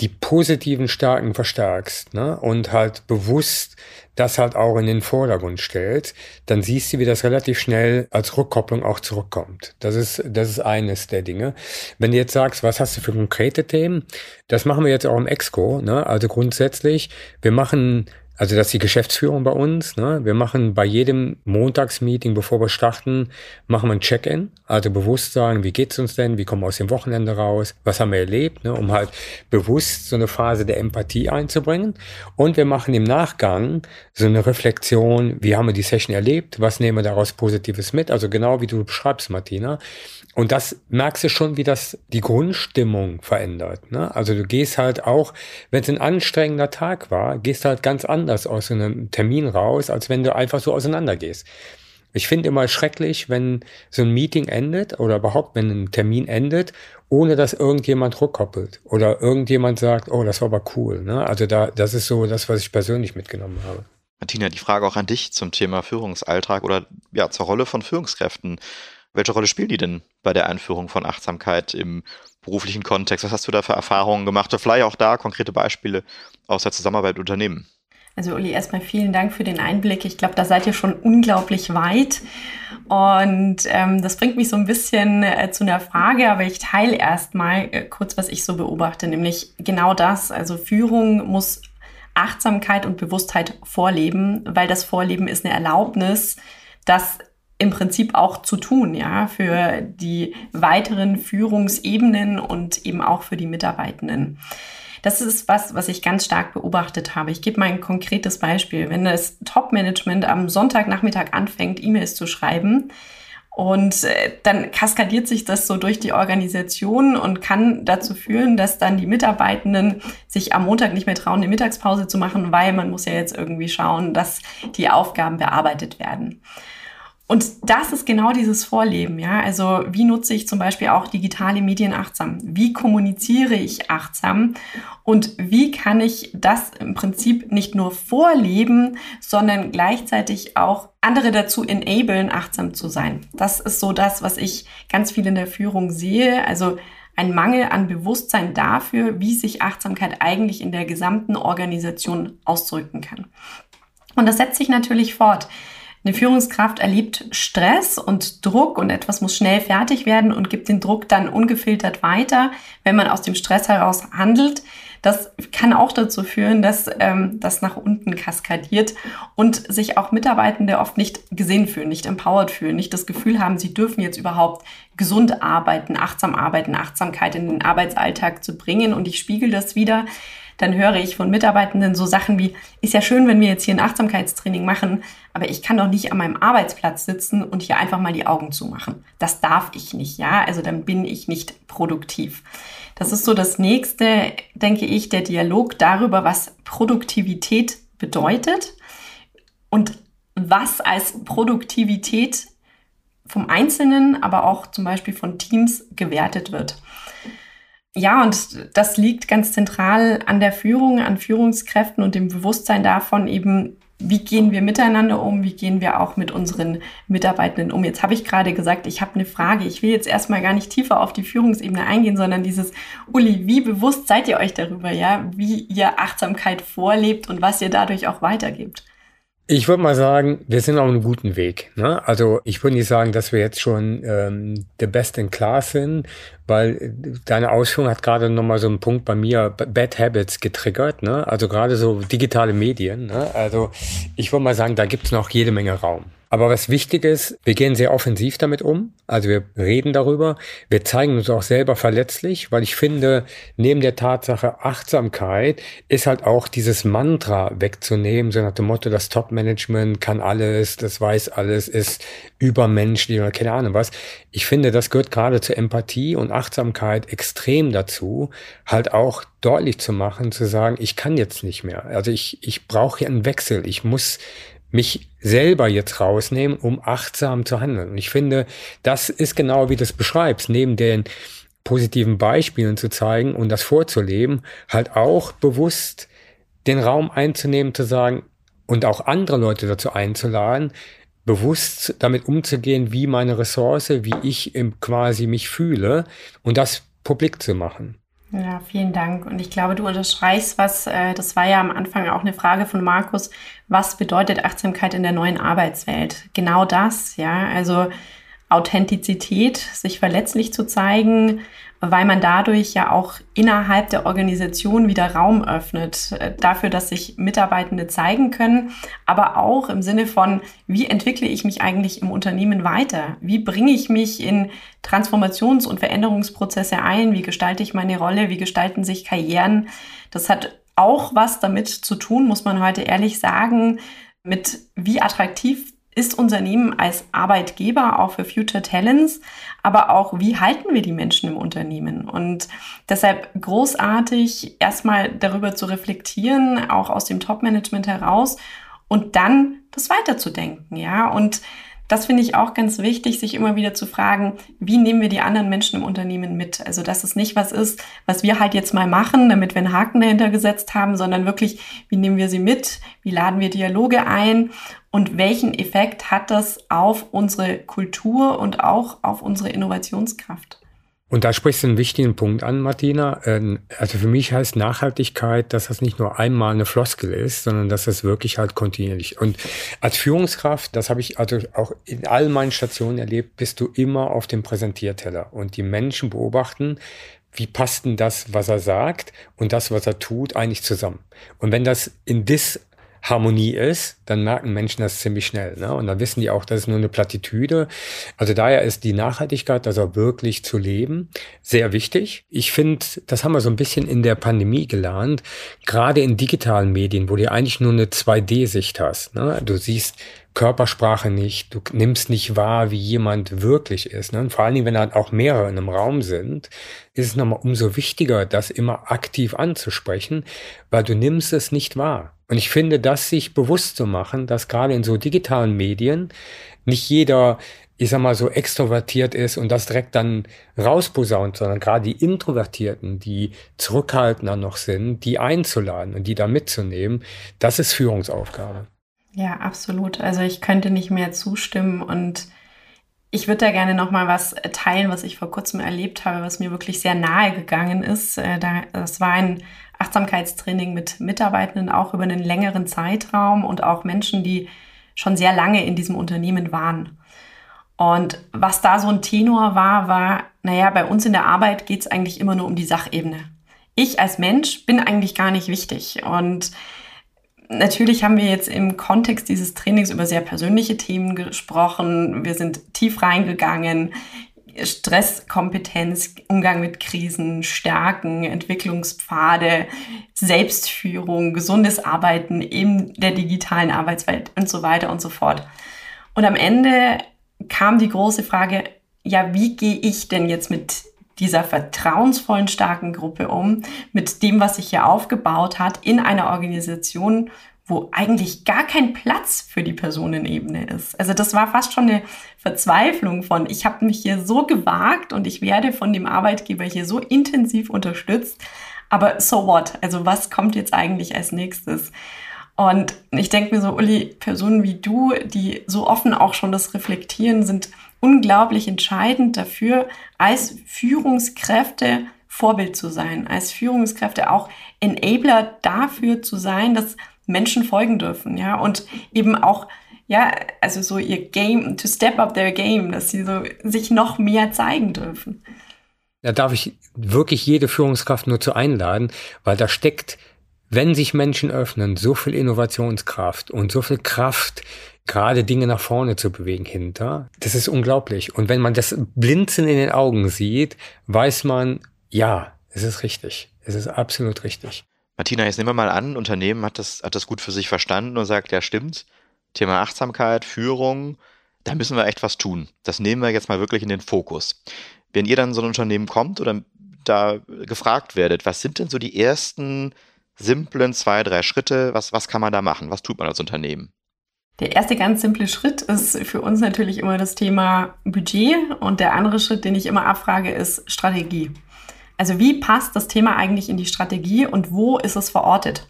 die positiven Stärken verstärkst ne? und halt bewusst das halt auch in den Vordergrund stellt, dann siehst du, wie das relativ schnell als Rückkopplung auch zurückkommt. Das ist, das ist eines der Dinge. Wenn du jetzt sagst, was hast du für konkrete Themen, das machen wir jetzt auch im Exco. Ne? Also grundsätzlich, wir machen also das ist die Geschäftsführung bei uns. Ne? Wir machen bei jedem Montagsmeeting, bevor wir starten, machen wir ein Check-in. Also bewusst sagen, wie geht's uns denn? Wie kommen wir aus dem Wochenende raus? Was haben wir erlebt? Ne? Um halt bewusst so eine Phase der Empathie einzubringen. Und wir machen im Nachgang so eine Reflexion, wie haben wir die Session erlebt? Was nehmen wir daraus Positives mit? Also genau wie du beschreibst, Martina. Und das merkst du schon, wie das die Grundstimmung verändert. Ne? Also du gehst halt auch, wenn es ein anstrengender Tag war, gehst halt ganz anders aus einem Termin raus, als wenn du einfach so auseinandergehst. Ich finde immer schrecklich, wenn so ein Meeting endet oder überhaupt, wenn ein Termin endet, ohne dass irgendjemand rückkoppelt oder irgendjemand sagt, oh, das war aber cool. Ne? Also da, das ist so das, was ich persönlich mitgenommen habe. Martina, die Frage auch an dich zum Thema Führungsalltag oder ja zur Rolle von Führungskräften. Welche Rolle spielen die denn bei der Einführung von Achtsamkeit im beruflichen Kontext? Was hast du da für Erfahrungen gemacht? Oder vielleicht auch da konkrete Beispiele aus der Zusammenarbeit mit Unternehmen? Also Uli, erstmal vielen Dank für den Einblick. Ich glaube, da seid ihr schon unglaublich weit. Und ähm, das bringt mich so ein bisschen äh, zu einer Frage, aber ich teile erstmal äh, kurz, was ich so beobachte, nämlich genau das. Also Führung muss Achtsamkeit und Bewusstheit vorleben, weil das Vorleben ist eine Erlaubnis, dass im Prinzip auch zu tun, ja, für die weiteren Führungsebenen und eben auch für die Mitarbeitenden. Das ist was, was ich ganz stark beobachtet habe. Ich gebe mal ein konkretes Beispiel. Wenn das Top-Management am Sonntagnachmittag anfängt, E-Mails zu schreiben, und äh, dann kaskadiert sich das so durch die Organisation und kann dazu führen, dass dann die Mitarbeitenden sich am Montag nicht mehr trauen, eine Mittagspause zu machen, weil man muss ja jetzt irgendwie schauen, dass die Aufgaben bearbeitet werden. Und das ist genau dieses Vorleben, ja. Also wie nutze ich zum Beispiel auch digitale Medien achtsam? Wie kommuniziere ich achtsam? Und wie kann ich das im Prinzip nicht nur vorleben, sondern gleichzeitig auch andere dazu enablen, achtsam zu sein? Das ist so das, was ich ganz viel in der Führung sehe. Also ein Mangel an Bewusstsein dafür, wie sich Achtsamkeit eigentlich in der gesamten Organisation ausdrücken kann. Und das setzt sich natürlich fort. Eine Führungskraft erlebt Stress und Druck und etwas muss schnell fertig werden und gibt den Druck dann ungefiltert weiter, wenn man aus dem Stress heraus handelt. Das kann auch dazu führen, dass ähm, das nach unten kaskadiert und sich auch Mitarbeitende oft nicht gesehen fühlen, nicht empowered fühlen, nicht das Gefühl haben, sie dürfen jetzt überhaupt gesund arbeiten, achtsam arbeiten, Achtsamkeit in den Arbeitsalltag zu bringen. Und ich spiegel das wieder dann höre ich von Mitarbeitenden so Sachen wie, ist ja schön, wenn wir jetzt hier ein Achtsamkeitstraining machen, aber ich kann doch nicht an meinem Arbeitsplatz sitzen und hier einfach mal die Augen zumachen. Das darf ich nicht, ja? Also dann bin ich nicht produktiv. Das ist so das nächste, denke ich, der Dialog darüber, was Produktivität bedeutet und was als Produktivität vom Einzelnen, aber auch zum Beispiel von Teams gewertet wird. Ja, und das liegt ganz zentral an der Führung, an Führungskräften und dem Bewusstsein davon eben, wie gehen wir miteinander um, wie gehen wir auch mit unseren Mitarbeitenden um. Jetzt habe ich gerade gesagt, ich habe eine Frage. Ich will jetzt erstmal gar nicht tiefer auf die Führungsebene eingehen, sondern dieses, Uli, wie bewusst seid ihr euch darüber, ja, wie ihr Achtsamkeit vorlebt und was ihr dadurch auch weitergebt? Ich würde mal sagen, wir sind auf einem guten Weg. Ne? Also ich würde nicht sagen, dass wir jetzt schon ähm, the best in class sind, weil deine Ausführung hat gerade nochmal so einen Punkt bei mir, Bad Habits getriggert. Ne? Also gerade so digitale Medien. Ne? Also ich würde mal sagen, da gibt es noch jede Menge Raum. Aber was wichtig ist, wir gehen sehr offensiv damit um. Also wir reden darüber. Wir zeigen uns auch selber verletzlich, weil ich finde, neben der Tatsache Achtsamkeit ist halt auch dieses Mantra wegzunehmen, so nach dem Motto, das Top-Management kann alles, das weiß alles, ist übermenschlich oder keine Ahnung was. Ich finde, das gehört gerade zur Empathie und Achtsamkeit extrem dazu, halt auch deutlich zu machen, zu sagen, ich kann jetzt nicht mehr. Also ich, ich brauche hier einen Wechsel. Ich muss mich selber jetzt rausnehmen, um achtsam zu handeln. Und ich finde, das ist genau wie du es beschreibst, neben den positiven Beispielen zu zeigen und das vorzuleben, halt auch bewusst den Raum einzunehmen, zu sagen und auch andere Leute dazu einzuladen, bewusst damit umzugehen, wie meine Ressource, wie ich quasi mich fühle und das publik zu machen. Ja, vielen Dank. Und ich glaube, du unterstreichst was, äh, das war ja am Anfang auch eine Frage von Markus, was bedeutet Achtsamkeit in der neuen Arbeitswelt? Genau das, ja. Also Authentizität, sich verletzlich zu zeigen, weil man dadurch ja auch innerhalb der Organisation wieder Raum öffnet äh, dafür, dass sich Mitarbeitende zeigen können, aber auch im Sinne von, wie entwickle ich mich eigentlich im Unternehmen weiter? Wie bringe ich mich in Transformations- und Veränderungsprozesse ein? Wie gestalte ich meine Rolle? Wie gestalten sich Karrieren? Das hat auch was damit zu tun, muss man heute ehrlich sagen, mit wie attraktiv ist Unternehmen als Arbeitgeber auch für Future Talents, aber auch wie halten wir die Menschen im Unternehmen? Und deshalb großartig erstmal darüber zu reflektieren, auch aus dem Top-Management heraus und dann das weiterzudenken, ja. Und das finde ich auch ganz wichtig, sich immer wieder zu fragen, wie nehmen wir die anderen Menschen im Unternehmen mit? Also, dass es nicht was ist, was wir halt jetzt mal machen, damit wir einen Haken dahinter gesetzt haben, sondern wirklich, wie nehmen wir sie mit? Wie laden wir Dialoge ein? Und welchen Effekt hat das auf unsere Kultur und auch auf unsere Innovationskraft? Und da sprichst du einen wichtigen Punkt an, Martina. Ähm, also für mich heißt Nachhaltigkeit, dass das nicht nur einmal eine Floskel ist, sondern dass das wirklich halt kontinuierlich. Und als Führungskraft, das habe ich also auch in all meinen Stationen erlebt, bist du immer auf dem Präsentierteller und die Menschen beobachten, wie passt denn das, was er sagt und das, was er tut, eigentlich zusammen? Und wenn das in Dis Harmonie ist, dann merken Menschen das ziemlich schnell. Ne? Und dann wissen die auch, das ist nur eine Plattitüde. Also daher ist die Nachhaltigkeit, das auch wirklich zu leben, sehr wichtig. Ich finde, das haben wir so ein bisschen in der Pandemie gelernt, gerade in digitalen Medien, wo du eigentlich nur eine 2D-Sicht hast. Ne? Du siehst Körpersprache nicht, du nimmst nicht wahr, wie jemand wirklich ist. Ne? Und vor allen Dingen, wenn dann auch mehrere in einem Raum sind, ist es nochmal umso wichtiger, das immer aktiv anzusprechen, weil du nimmst es nicht wahr. Und ich finde, das sich bewusst zu machen, dass gerade in so digitalen Medien nicht jeder, ich sag mal, so extrovertiert ist und das direkt dann rausposaunt, sondern gerade die Introvertierten, die zurückhaltender noch sind, die einzuladen und die da mitzunehmen, das ist Führungsaufgabe. Ja, absolut. Also ich könnte nicht mehr zustimmen und ich würde da gerne noch mal was teilen, was ich vor kurzem erlebt habe, was mir wirklich sehr nahe gegangen ist. Äh, das war ein Achtsamkeitstraining mit Mitarbeitenden auch über einen längeren Zeitraum und auch Menschen, die schon sehr lange in diesem Unternehmen waren. Und was da so ein Tenor war, war, naja, bei uns in der Arbeit geht es eigentlich immer nur um die Sachebene. Ich als Mensch bin eigentlich gar nicht wichtig. Und natürlich haben wir jetzt im Kontext dieses Trainings über sehr persönliche Themen gesprochen. Wir sind tief reingegangen. Stresskompetenz, Umgang mit Krisen, Stärken, Entwicklungspfade, Selbstführung, gesundes Arbeiten in der digitalen Arbeitswelt und so weiter und so fort. Und am Ende kam die große Frage, ja, wie gehe ich denn jetzt mit dieser vertrauensvollen, starken Gruppe um, mit dem, was sich hier aufgebaut hat, in einer Organisation, wo eigentlich gar kein Platz für die Personenebene ist. Also das war fast schon eine Verzweiflung von, ich habe mich hier so gewagt und ich werde von dem Arbeitgeber hier so intensiv unterstützt, aber so what? Also was kommt jetzt eigentlich als nächstes? Und ich denke mir so, Uli, Personen wie du, die so offen auch schon das reflektieren, sind unglaublich entscheidend dafür, als Führungskräfte Vorbild zu sein, als Führungskräfte auch Enabler dafür zu sein, dass Menschen folgen dürfen, ja, und eben auch ja, also so ihr Game, to step up their game, dass sie so sich noch mehr zeigen dürfen. Da darf ich wirklich jede Führungskraft nur zu einladen, weil da steckt wenn sich Menschen öffnen, so viel Innovationskraft und so viel Kraft, gerade Dinge nach vorne zu bewegen hinter, das ist unglaublich. Und wenn man das Blinzen in den Augen sieht, weiß man, ja, es ist richtig. Es ist absolut richtig. Martina, jetzt nehmen wir mal an, ein Unternehmen hat das, hat das gut für sich verstanden und sagt, ja, stimmt. Thema Achtsamkeit, Führung, da müssen wir echt was tun. Das nehmen wir jetzt mal wirklich in den Fokus. Wenn ihr dann so ein Unternehmen kommt oder da gefragt werdet, was sind denn so die ersten simplen zwei, drei Schritte? Was, was kann man da machen? Was tut man als Unternehmen? Der erste ganz simple Schritt ist für uns natürlich immer das Thema Budget und der andere Schritt, den ich immer abfrage, ist Strategie. Also wie passt das Thema eigentlich in die Strategie und wo ist es verortet?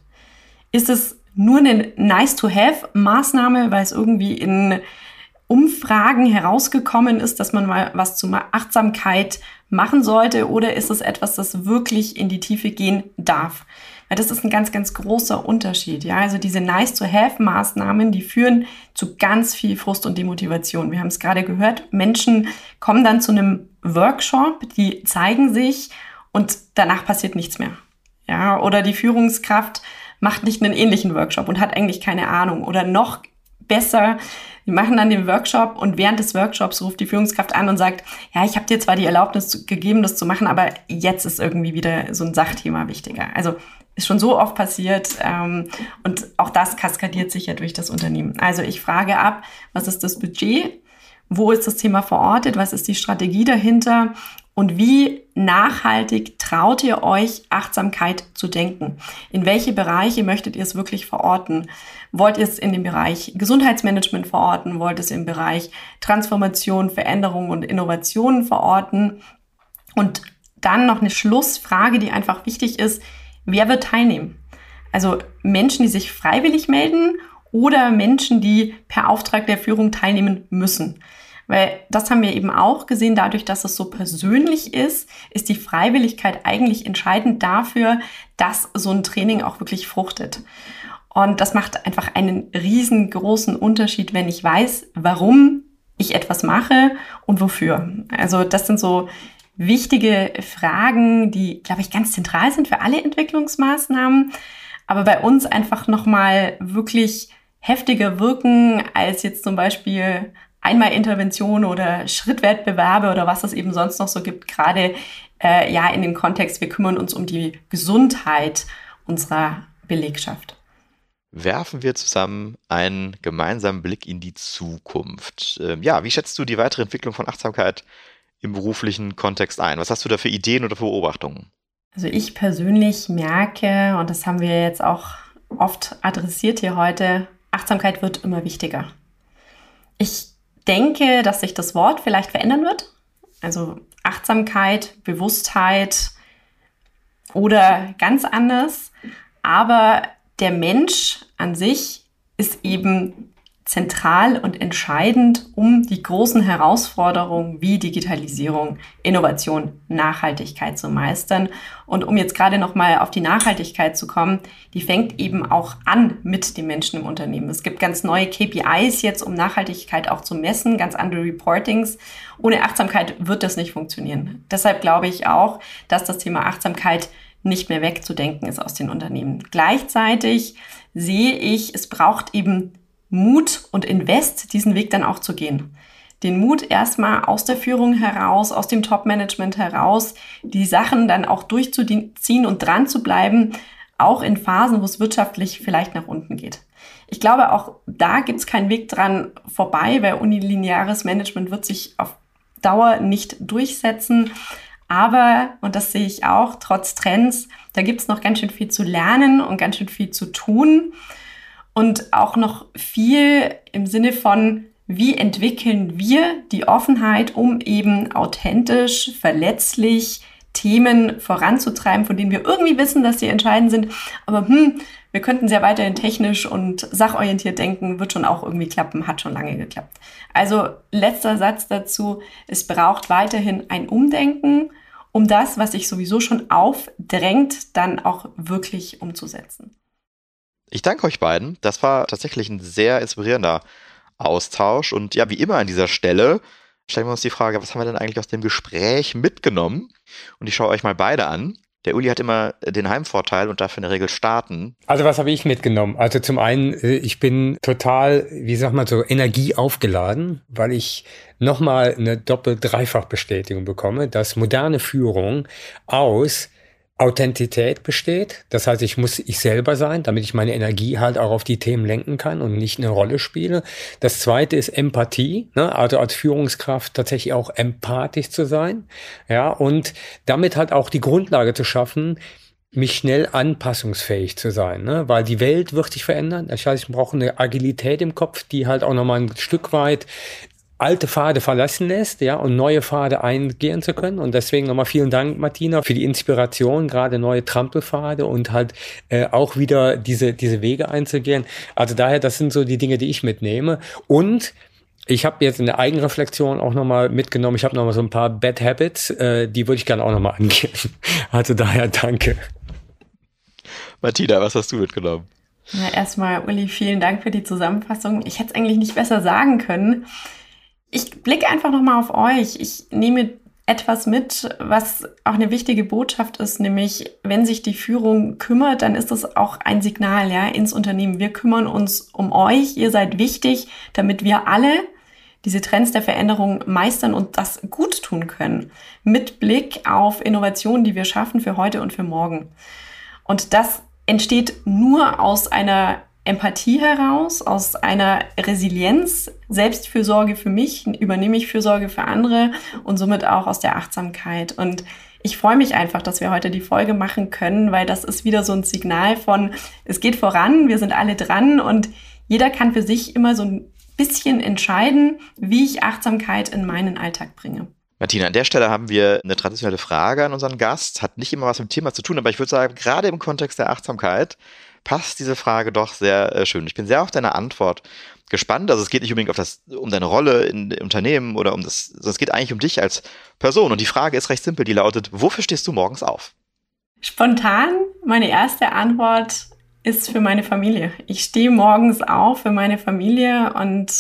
Ist es nur eine Nice-to-Have-Maßnahme, weil es irgendwie in Umfragen herausgekommen ist, dass man mal was zu Achtsamkeit machen sollte oder ist es etwas, das wirklich in die Tiefe gehen darf? Weil das ist ein ganz, ganz großer Unterschied. Ja, also diese Nice-to-Have-Maßnahmen, die führen zu ganz viel Frust und Demotivation. Wir haben es gerade gehört. Menschen kommen dann zu einem Workshop, die zeigen sich und danach passiert nichts mehr. Ja, oder die Führungskraft macht nicht einen ähnlichen Workshop und hat eigentlich keine Ahnung. Oder noch besser, wir machen dann den Workshop und während des Workshops ruft die Führungskraft an und sagt, ja, ich habe dir zwar die Erlaubnis gegeben, das zu machen, aber jetzt ist irgendwie wieder so ein Sachthema wichtiger. Also ist schon so oft passiert ähm, und auch das kaskadiert sich ja durch das Unternehmen. Also ich frage ab, was ist das Budget? Wo ist das Thema verortet? Was ist die Strategie dahinter? Und wie nachhaltig traut ihr euch, Achtsamkeit zu denken? In welche Bereiche möchtet ihr es wirklich verorten? Wollt ihr es in dem Bereich Gesundheitsmanagement verorten? Wollt ihr es im Bereich Transformation, Veränderung und Innovation verorten? Und dann noch eine Schlussfrage, die einfach wichtig ist. Wer wird teilnehmen? Also Menschen, die sich freiwillig melden oder Menschen, die per Auftrag der Führung teilnehmen müssen. Weil das haben wir eben auch gesehen, dadurch, dass es so persönlich ist, ist die Freiwilligkeit eigentlich entscheidend dafür, dass so ein Training auch wirklich fruchtet. Und das macht einfach einen riesengroßen Unterschied, wenn ich weiß, warum ich etwas mache und wofür. Also das sind so wichtige Fragen, die, glaube ich, ganz zentral sind für alle Entwicklungsmaßnahmen, aber bei uns einfach nochmal wirklich heftiger wirken als jetzt zum Beispiel Einmalintervention oder Schrittwettbewerbe oder was es eben sonst noch so gibt, gerade äh, ja in dem Kontext, wir kümmern uns um die Gesundheit unserer Belegschaft. Werfen wir zusammen einen gemeinsamen Blick in die Zukunft. Ähm, ja, wie schätzt du die weitere Entwicklung von Achtsamkeit im beruflichen Kontext ein? Was hast du da für Ideen oder für Beobachtungen? Also ich persönlich merke, und das haben wir jetzt auch oft adressiert hier heute, Achtsamkeit wird immer wichtiger. Ich denke, dass sich das Wort vielleicht verändern wird. Also Achtsamkeit, Bewusstheit oder ganz anders. Aber der Mensch an sich ist eben zentral und entscheidend, um die großen Herausforderungen wie Digitalisierung, Innovation, Nachhaltigkeit zu meistern. Und um jetzt gerade noch mal auf die Nachhaltigkeit zu kommen, die fängt eben auch an mit den Menschen im Unternehmen. Es gibt ganz neue KPIs jetzt, um Nachhaltigkeit auch zu messen, ganz andere Reportings. Ohne Achtsamkeit wird das nicht funktionieren. Deshalb glaube ich auch, dass das Thema Achtsamkeit nicht mehr wegzudenken ist aus den Unternehmen. Gleichzeitig sehe ich, es braucht eben Mut und Invest, diesen Weg dann auch zu gehen. Den Mut erstmal aus der Führung heraus, aus dem Top-Management heraus, die Sachen dann auch durchzuziehen und dran zu bleiben, auch in Phasen, wo es wirtschaftlich vielleicht nach unten geht. Ich glaube, auch da gibt es keinen Weg dran vorbei, weil unilineares Management wird sich auf Dauer nicht durchsetzen. Aber, und das sehe ich auch, trotz Trends, da gibt es noch ganz schön viel zu lernen und ganz schön viel zu tun und auch noch viel im Sinne von, wie entwickeln wir die Offenheit, um eben authentisch, verletzlich Themen voranzutreiben, von denen wir irgendwie wissen, dass sie entscheidend sind. Aber hm, wir könnten sehr weiterhin technisch und sachorientiert denken, wird schon auch irgendwie klappen, hat schon lange geklappt. Also letzter Satz dazu, es braucht weiterhin ein Umdenken, um das, was sich sowieso schon aufdrängt, dann auch wirklich umzusetzen. Ich danke euch beiden. Das war tatsächlich ein sehr inspirierender Austausch. Und ja, wie immer an dieser Stelle stellen wir uns die Frage, was haben wir denn eigentlich aus dem Gespräch mitgenommen? Und ich schaue euch mal beide an. Der Uli hat immer den Heimvorteil und darf in der Regel starten. Also was habe ich mitgenommen? Also zum einen, äh, ich bin total, wie sagt man so, Energie aufgeladen, weil ich nochmal eine Doppel-Dreifach-Bestätigung bekomme, dass moderne Führung aus Authentität besteht. Das heißt, ich muss ich selber sein, damit ich meine Energie halt auch auf die Themen lenken kann und nicht eine Rolle spiele. Das zweite ist Empathie, ne? also als Führungskraft tatsächlich auch empathisch zu sein. Ja, und damit halt auch die Grundlage zu schaffen, mich schnell anpassungsfähig zu sein, ne? weil die Welt wird sich verändern. Das heißt, ich brauche eine Agilität im Kopf, die halt auch nochmal ein Stück weit alte Pfade verlassen lässt, ja, und neue Pfade eingehen zu können. Und deswegen nochmal vielen Dank, Martina, für die Inspiration, gerade neue Trampelpfade und halt äh, auch wieder diese, diese Wege einzugehen. Also daher, das sind so die Dinge, die ich mitnehme. Und ich habe jetzt in der Eigenreflexion auch nochmal mitgenommen, ich habe nochmal so ein paar Bad Habits, äh, die würde ich gerne auch nochmal angehen. Also daher danke. Martina, was hast du mitgenommen? Na, erstmal, Uli, vielen Dank für die Zusammenfassung. Ich hätte es eigentlich nicht besser sagen können ich blicke einfach nochmal auf euch. Ich nehme etwas mit, was auch eine wichtige Botschaft ist, nämlich wenn sich die Führung kümmert, dann ist das auch ein Signal ja ins Unternehmen. Wir kümmern uns um euch, ihr seid wichtig, damit wir alle diese Trends der Veränderung meistern und das gut tun können, mit Blick auf Innovationen, die wir schaffen für heute und für morgen. Und das entsteht nur aus einer Empathie heraus, aus einer Resilienz, Selbstfürsorge für mich, übernehme ich Fürsorge für andere und somit auch aus der Achtsamkeit. Und ich freue mich einfach, dass wir heute die Folge machen können, weil das ist wieder so ein Signal von, es geht voran, wir sind alle dran und jeder kann für sich immer so ein bisschen entscheiden, wie ich Achtsamkeit in meinen Alltag bringe. Martina, an der Stelle haben wir eine traditionelle Frage an unseren Gast. Hat nicht immer was mit dem Thema zu tun, aber ich würde sagen, gerade im Kontext der Achtsamkeit passt diese Frage doch sehr äh, schön. Ich bin sehr auf deine Antwort gespannt. Also es geht nicht unbedingt das, um deine Rolle in, im Unternehmen oder um das, sondern es geht eigentlich um dich als Person. Und die Frage ist recht simpel, die lautet, wofür stehst du morgens auf? Spontan, meine erste Antwort ist für meine Familie. Ich stehe morgens auf für meine Familie und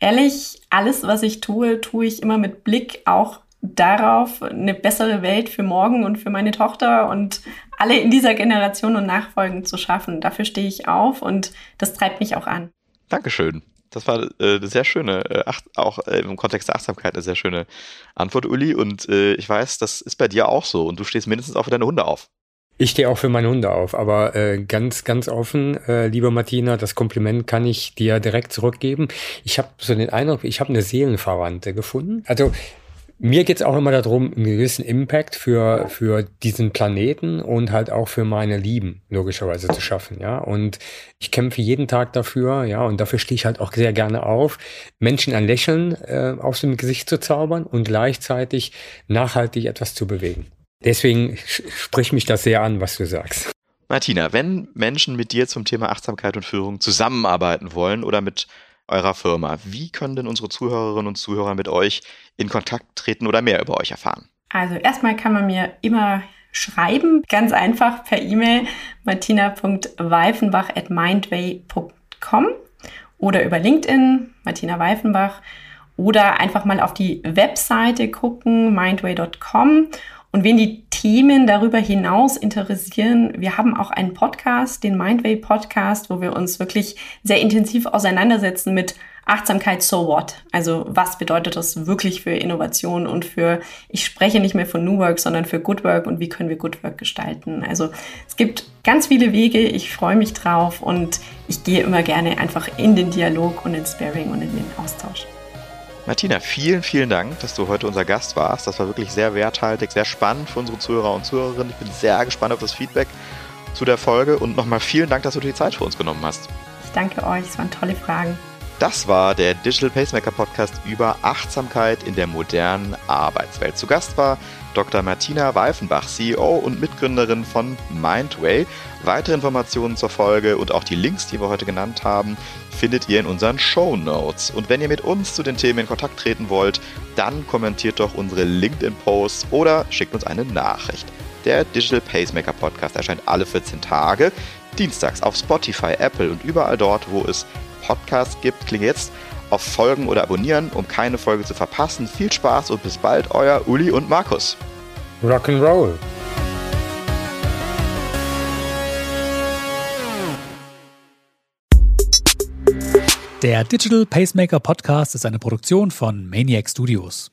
ehrlich, alles, was ich tue, tue ich immer mit Blick auch darauf, eine bessere Welt für morgen und für meine Tochter und alle in dieser Generation und Nachfolgen zu schaffen. Dafür stehe ich auf und das treibt mich auch an. Dankeschön. Das war äh, eine sehr schöne, äh, auch äh, im Kontext der Achtsamkeit eine sehr schöne Antwort, Uli. Und ich weiß, das ist bei dir auch so. Und du stehst mindestens auch für deine Hunde auf. Ich stehe auch für meine Hunde auf, aber äh, ganz, ganz offen, äh, liebe Martina, das Kompliment kann ich dir direkt zurückgeben. Ich habe so den Eindruck, ich habe eine Seelenverwandte gefunden. Also mir geht's auch immer darum, einen gewissen Impact für, für diesen Planeten und halt auch für meine Lieben logischerweise zu schaffen, ja. Und ich kämpfe jeden Tag dafür, ja, und dafür stehe ich halt auch sehr gerne auf, Menschen ein Lächeln äh, aus dem Gesicht zu zaubern und gleichzeitig nachhaltig etwas zu bewegen. Deswegen spricht mich das sehr an, was du sagst. Martina, wenn Menschen mit dir zum Thema Achtsamkeit und Führung zusammenarbeiten wollen oder mit eurer Firma. Wie können denn unsere Zuhörerinnen und Zuhörer mit euch in Kontakt treten oder mehr über euch erfahren? Also erstmal kann man mir immer schreiben, ganz einfach per E-Mail martina.weifenbach@mindway.com oder über LinkedIn Martina Weifenbach oder einfach mal auf die Webseite gucken mindway.com und wen die Themen darüber hinaus interessieren, wir haben auch einen Podcast, den Mindway Podcast, wo wir uns wirklich sehr intensiv auseinandersetzen mit Achtsamkeit, so what? Also was bedeutet das wirklich für Innovation und für, ich spreche nicht mehr von New Work, sondern für Good Work und wie können wir Good Work gestalten? Also es gibt ganz viele Wege, ich freue mich drauf und ich gehe immer gerne einfach in den Dialog und ins Sparing und in den Austausch. Martina, vielen, vielen Dank, dass du heute unser Gast warst. Das war wirklich sehr werthaltig, sehr spannend für unsere Zuhörer und Zuhörerinnen. Ich bin sehr gespannt auf das Feedback zu der Folge und nochmal vielen Dank, dass du dir die Zeit für uns genommen hast. Ich danke euch, es waren tolle Fragen. Das war der Digital Pacemaker Podcast über Achtsamkeit in der modernen Arbeitswelt. Zu Gast war Dr. Martina Weifenbach, CEO und Mitgründerin von Mindway. Weitere Informationen zur Folge und auch die Links, die wir heute genannt haben, findet ihr in unseren Show Notes. Und wenn ihr mit uns zu den Themen in Kontakt treten wollt, dann kommentiert doch unsere LinkedIn-Posts oder schickt uns eine Nachricht. Der Digital Pacemaker Podcast erscheint alle 14 Tage, dienstags auf Spotify, Apple und überall dort, wo es Podcasts gibt. Klinge jetzt auf Folgen oder Abonnieren, um keine Folge zu verpassen. Viel Spaß und bis bald, euer Uli und Markus. Rock'n'Roll. Der Digital Pacemaker Podcast ist eine Produktion von Maniac Studios.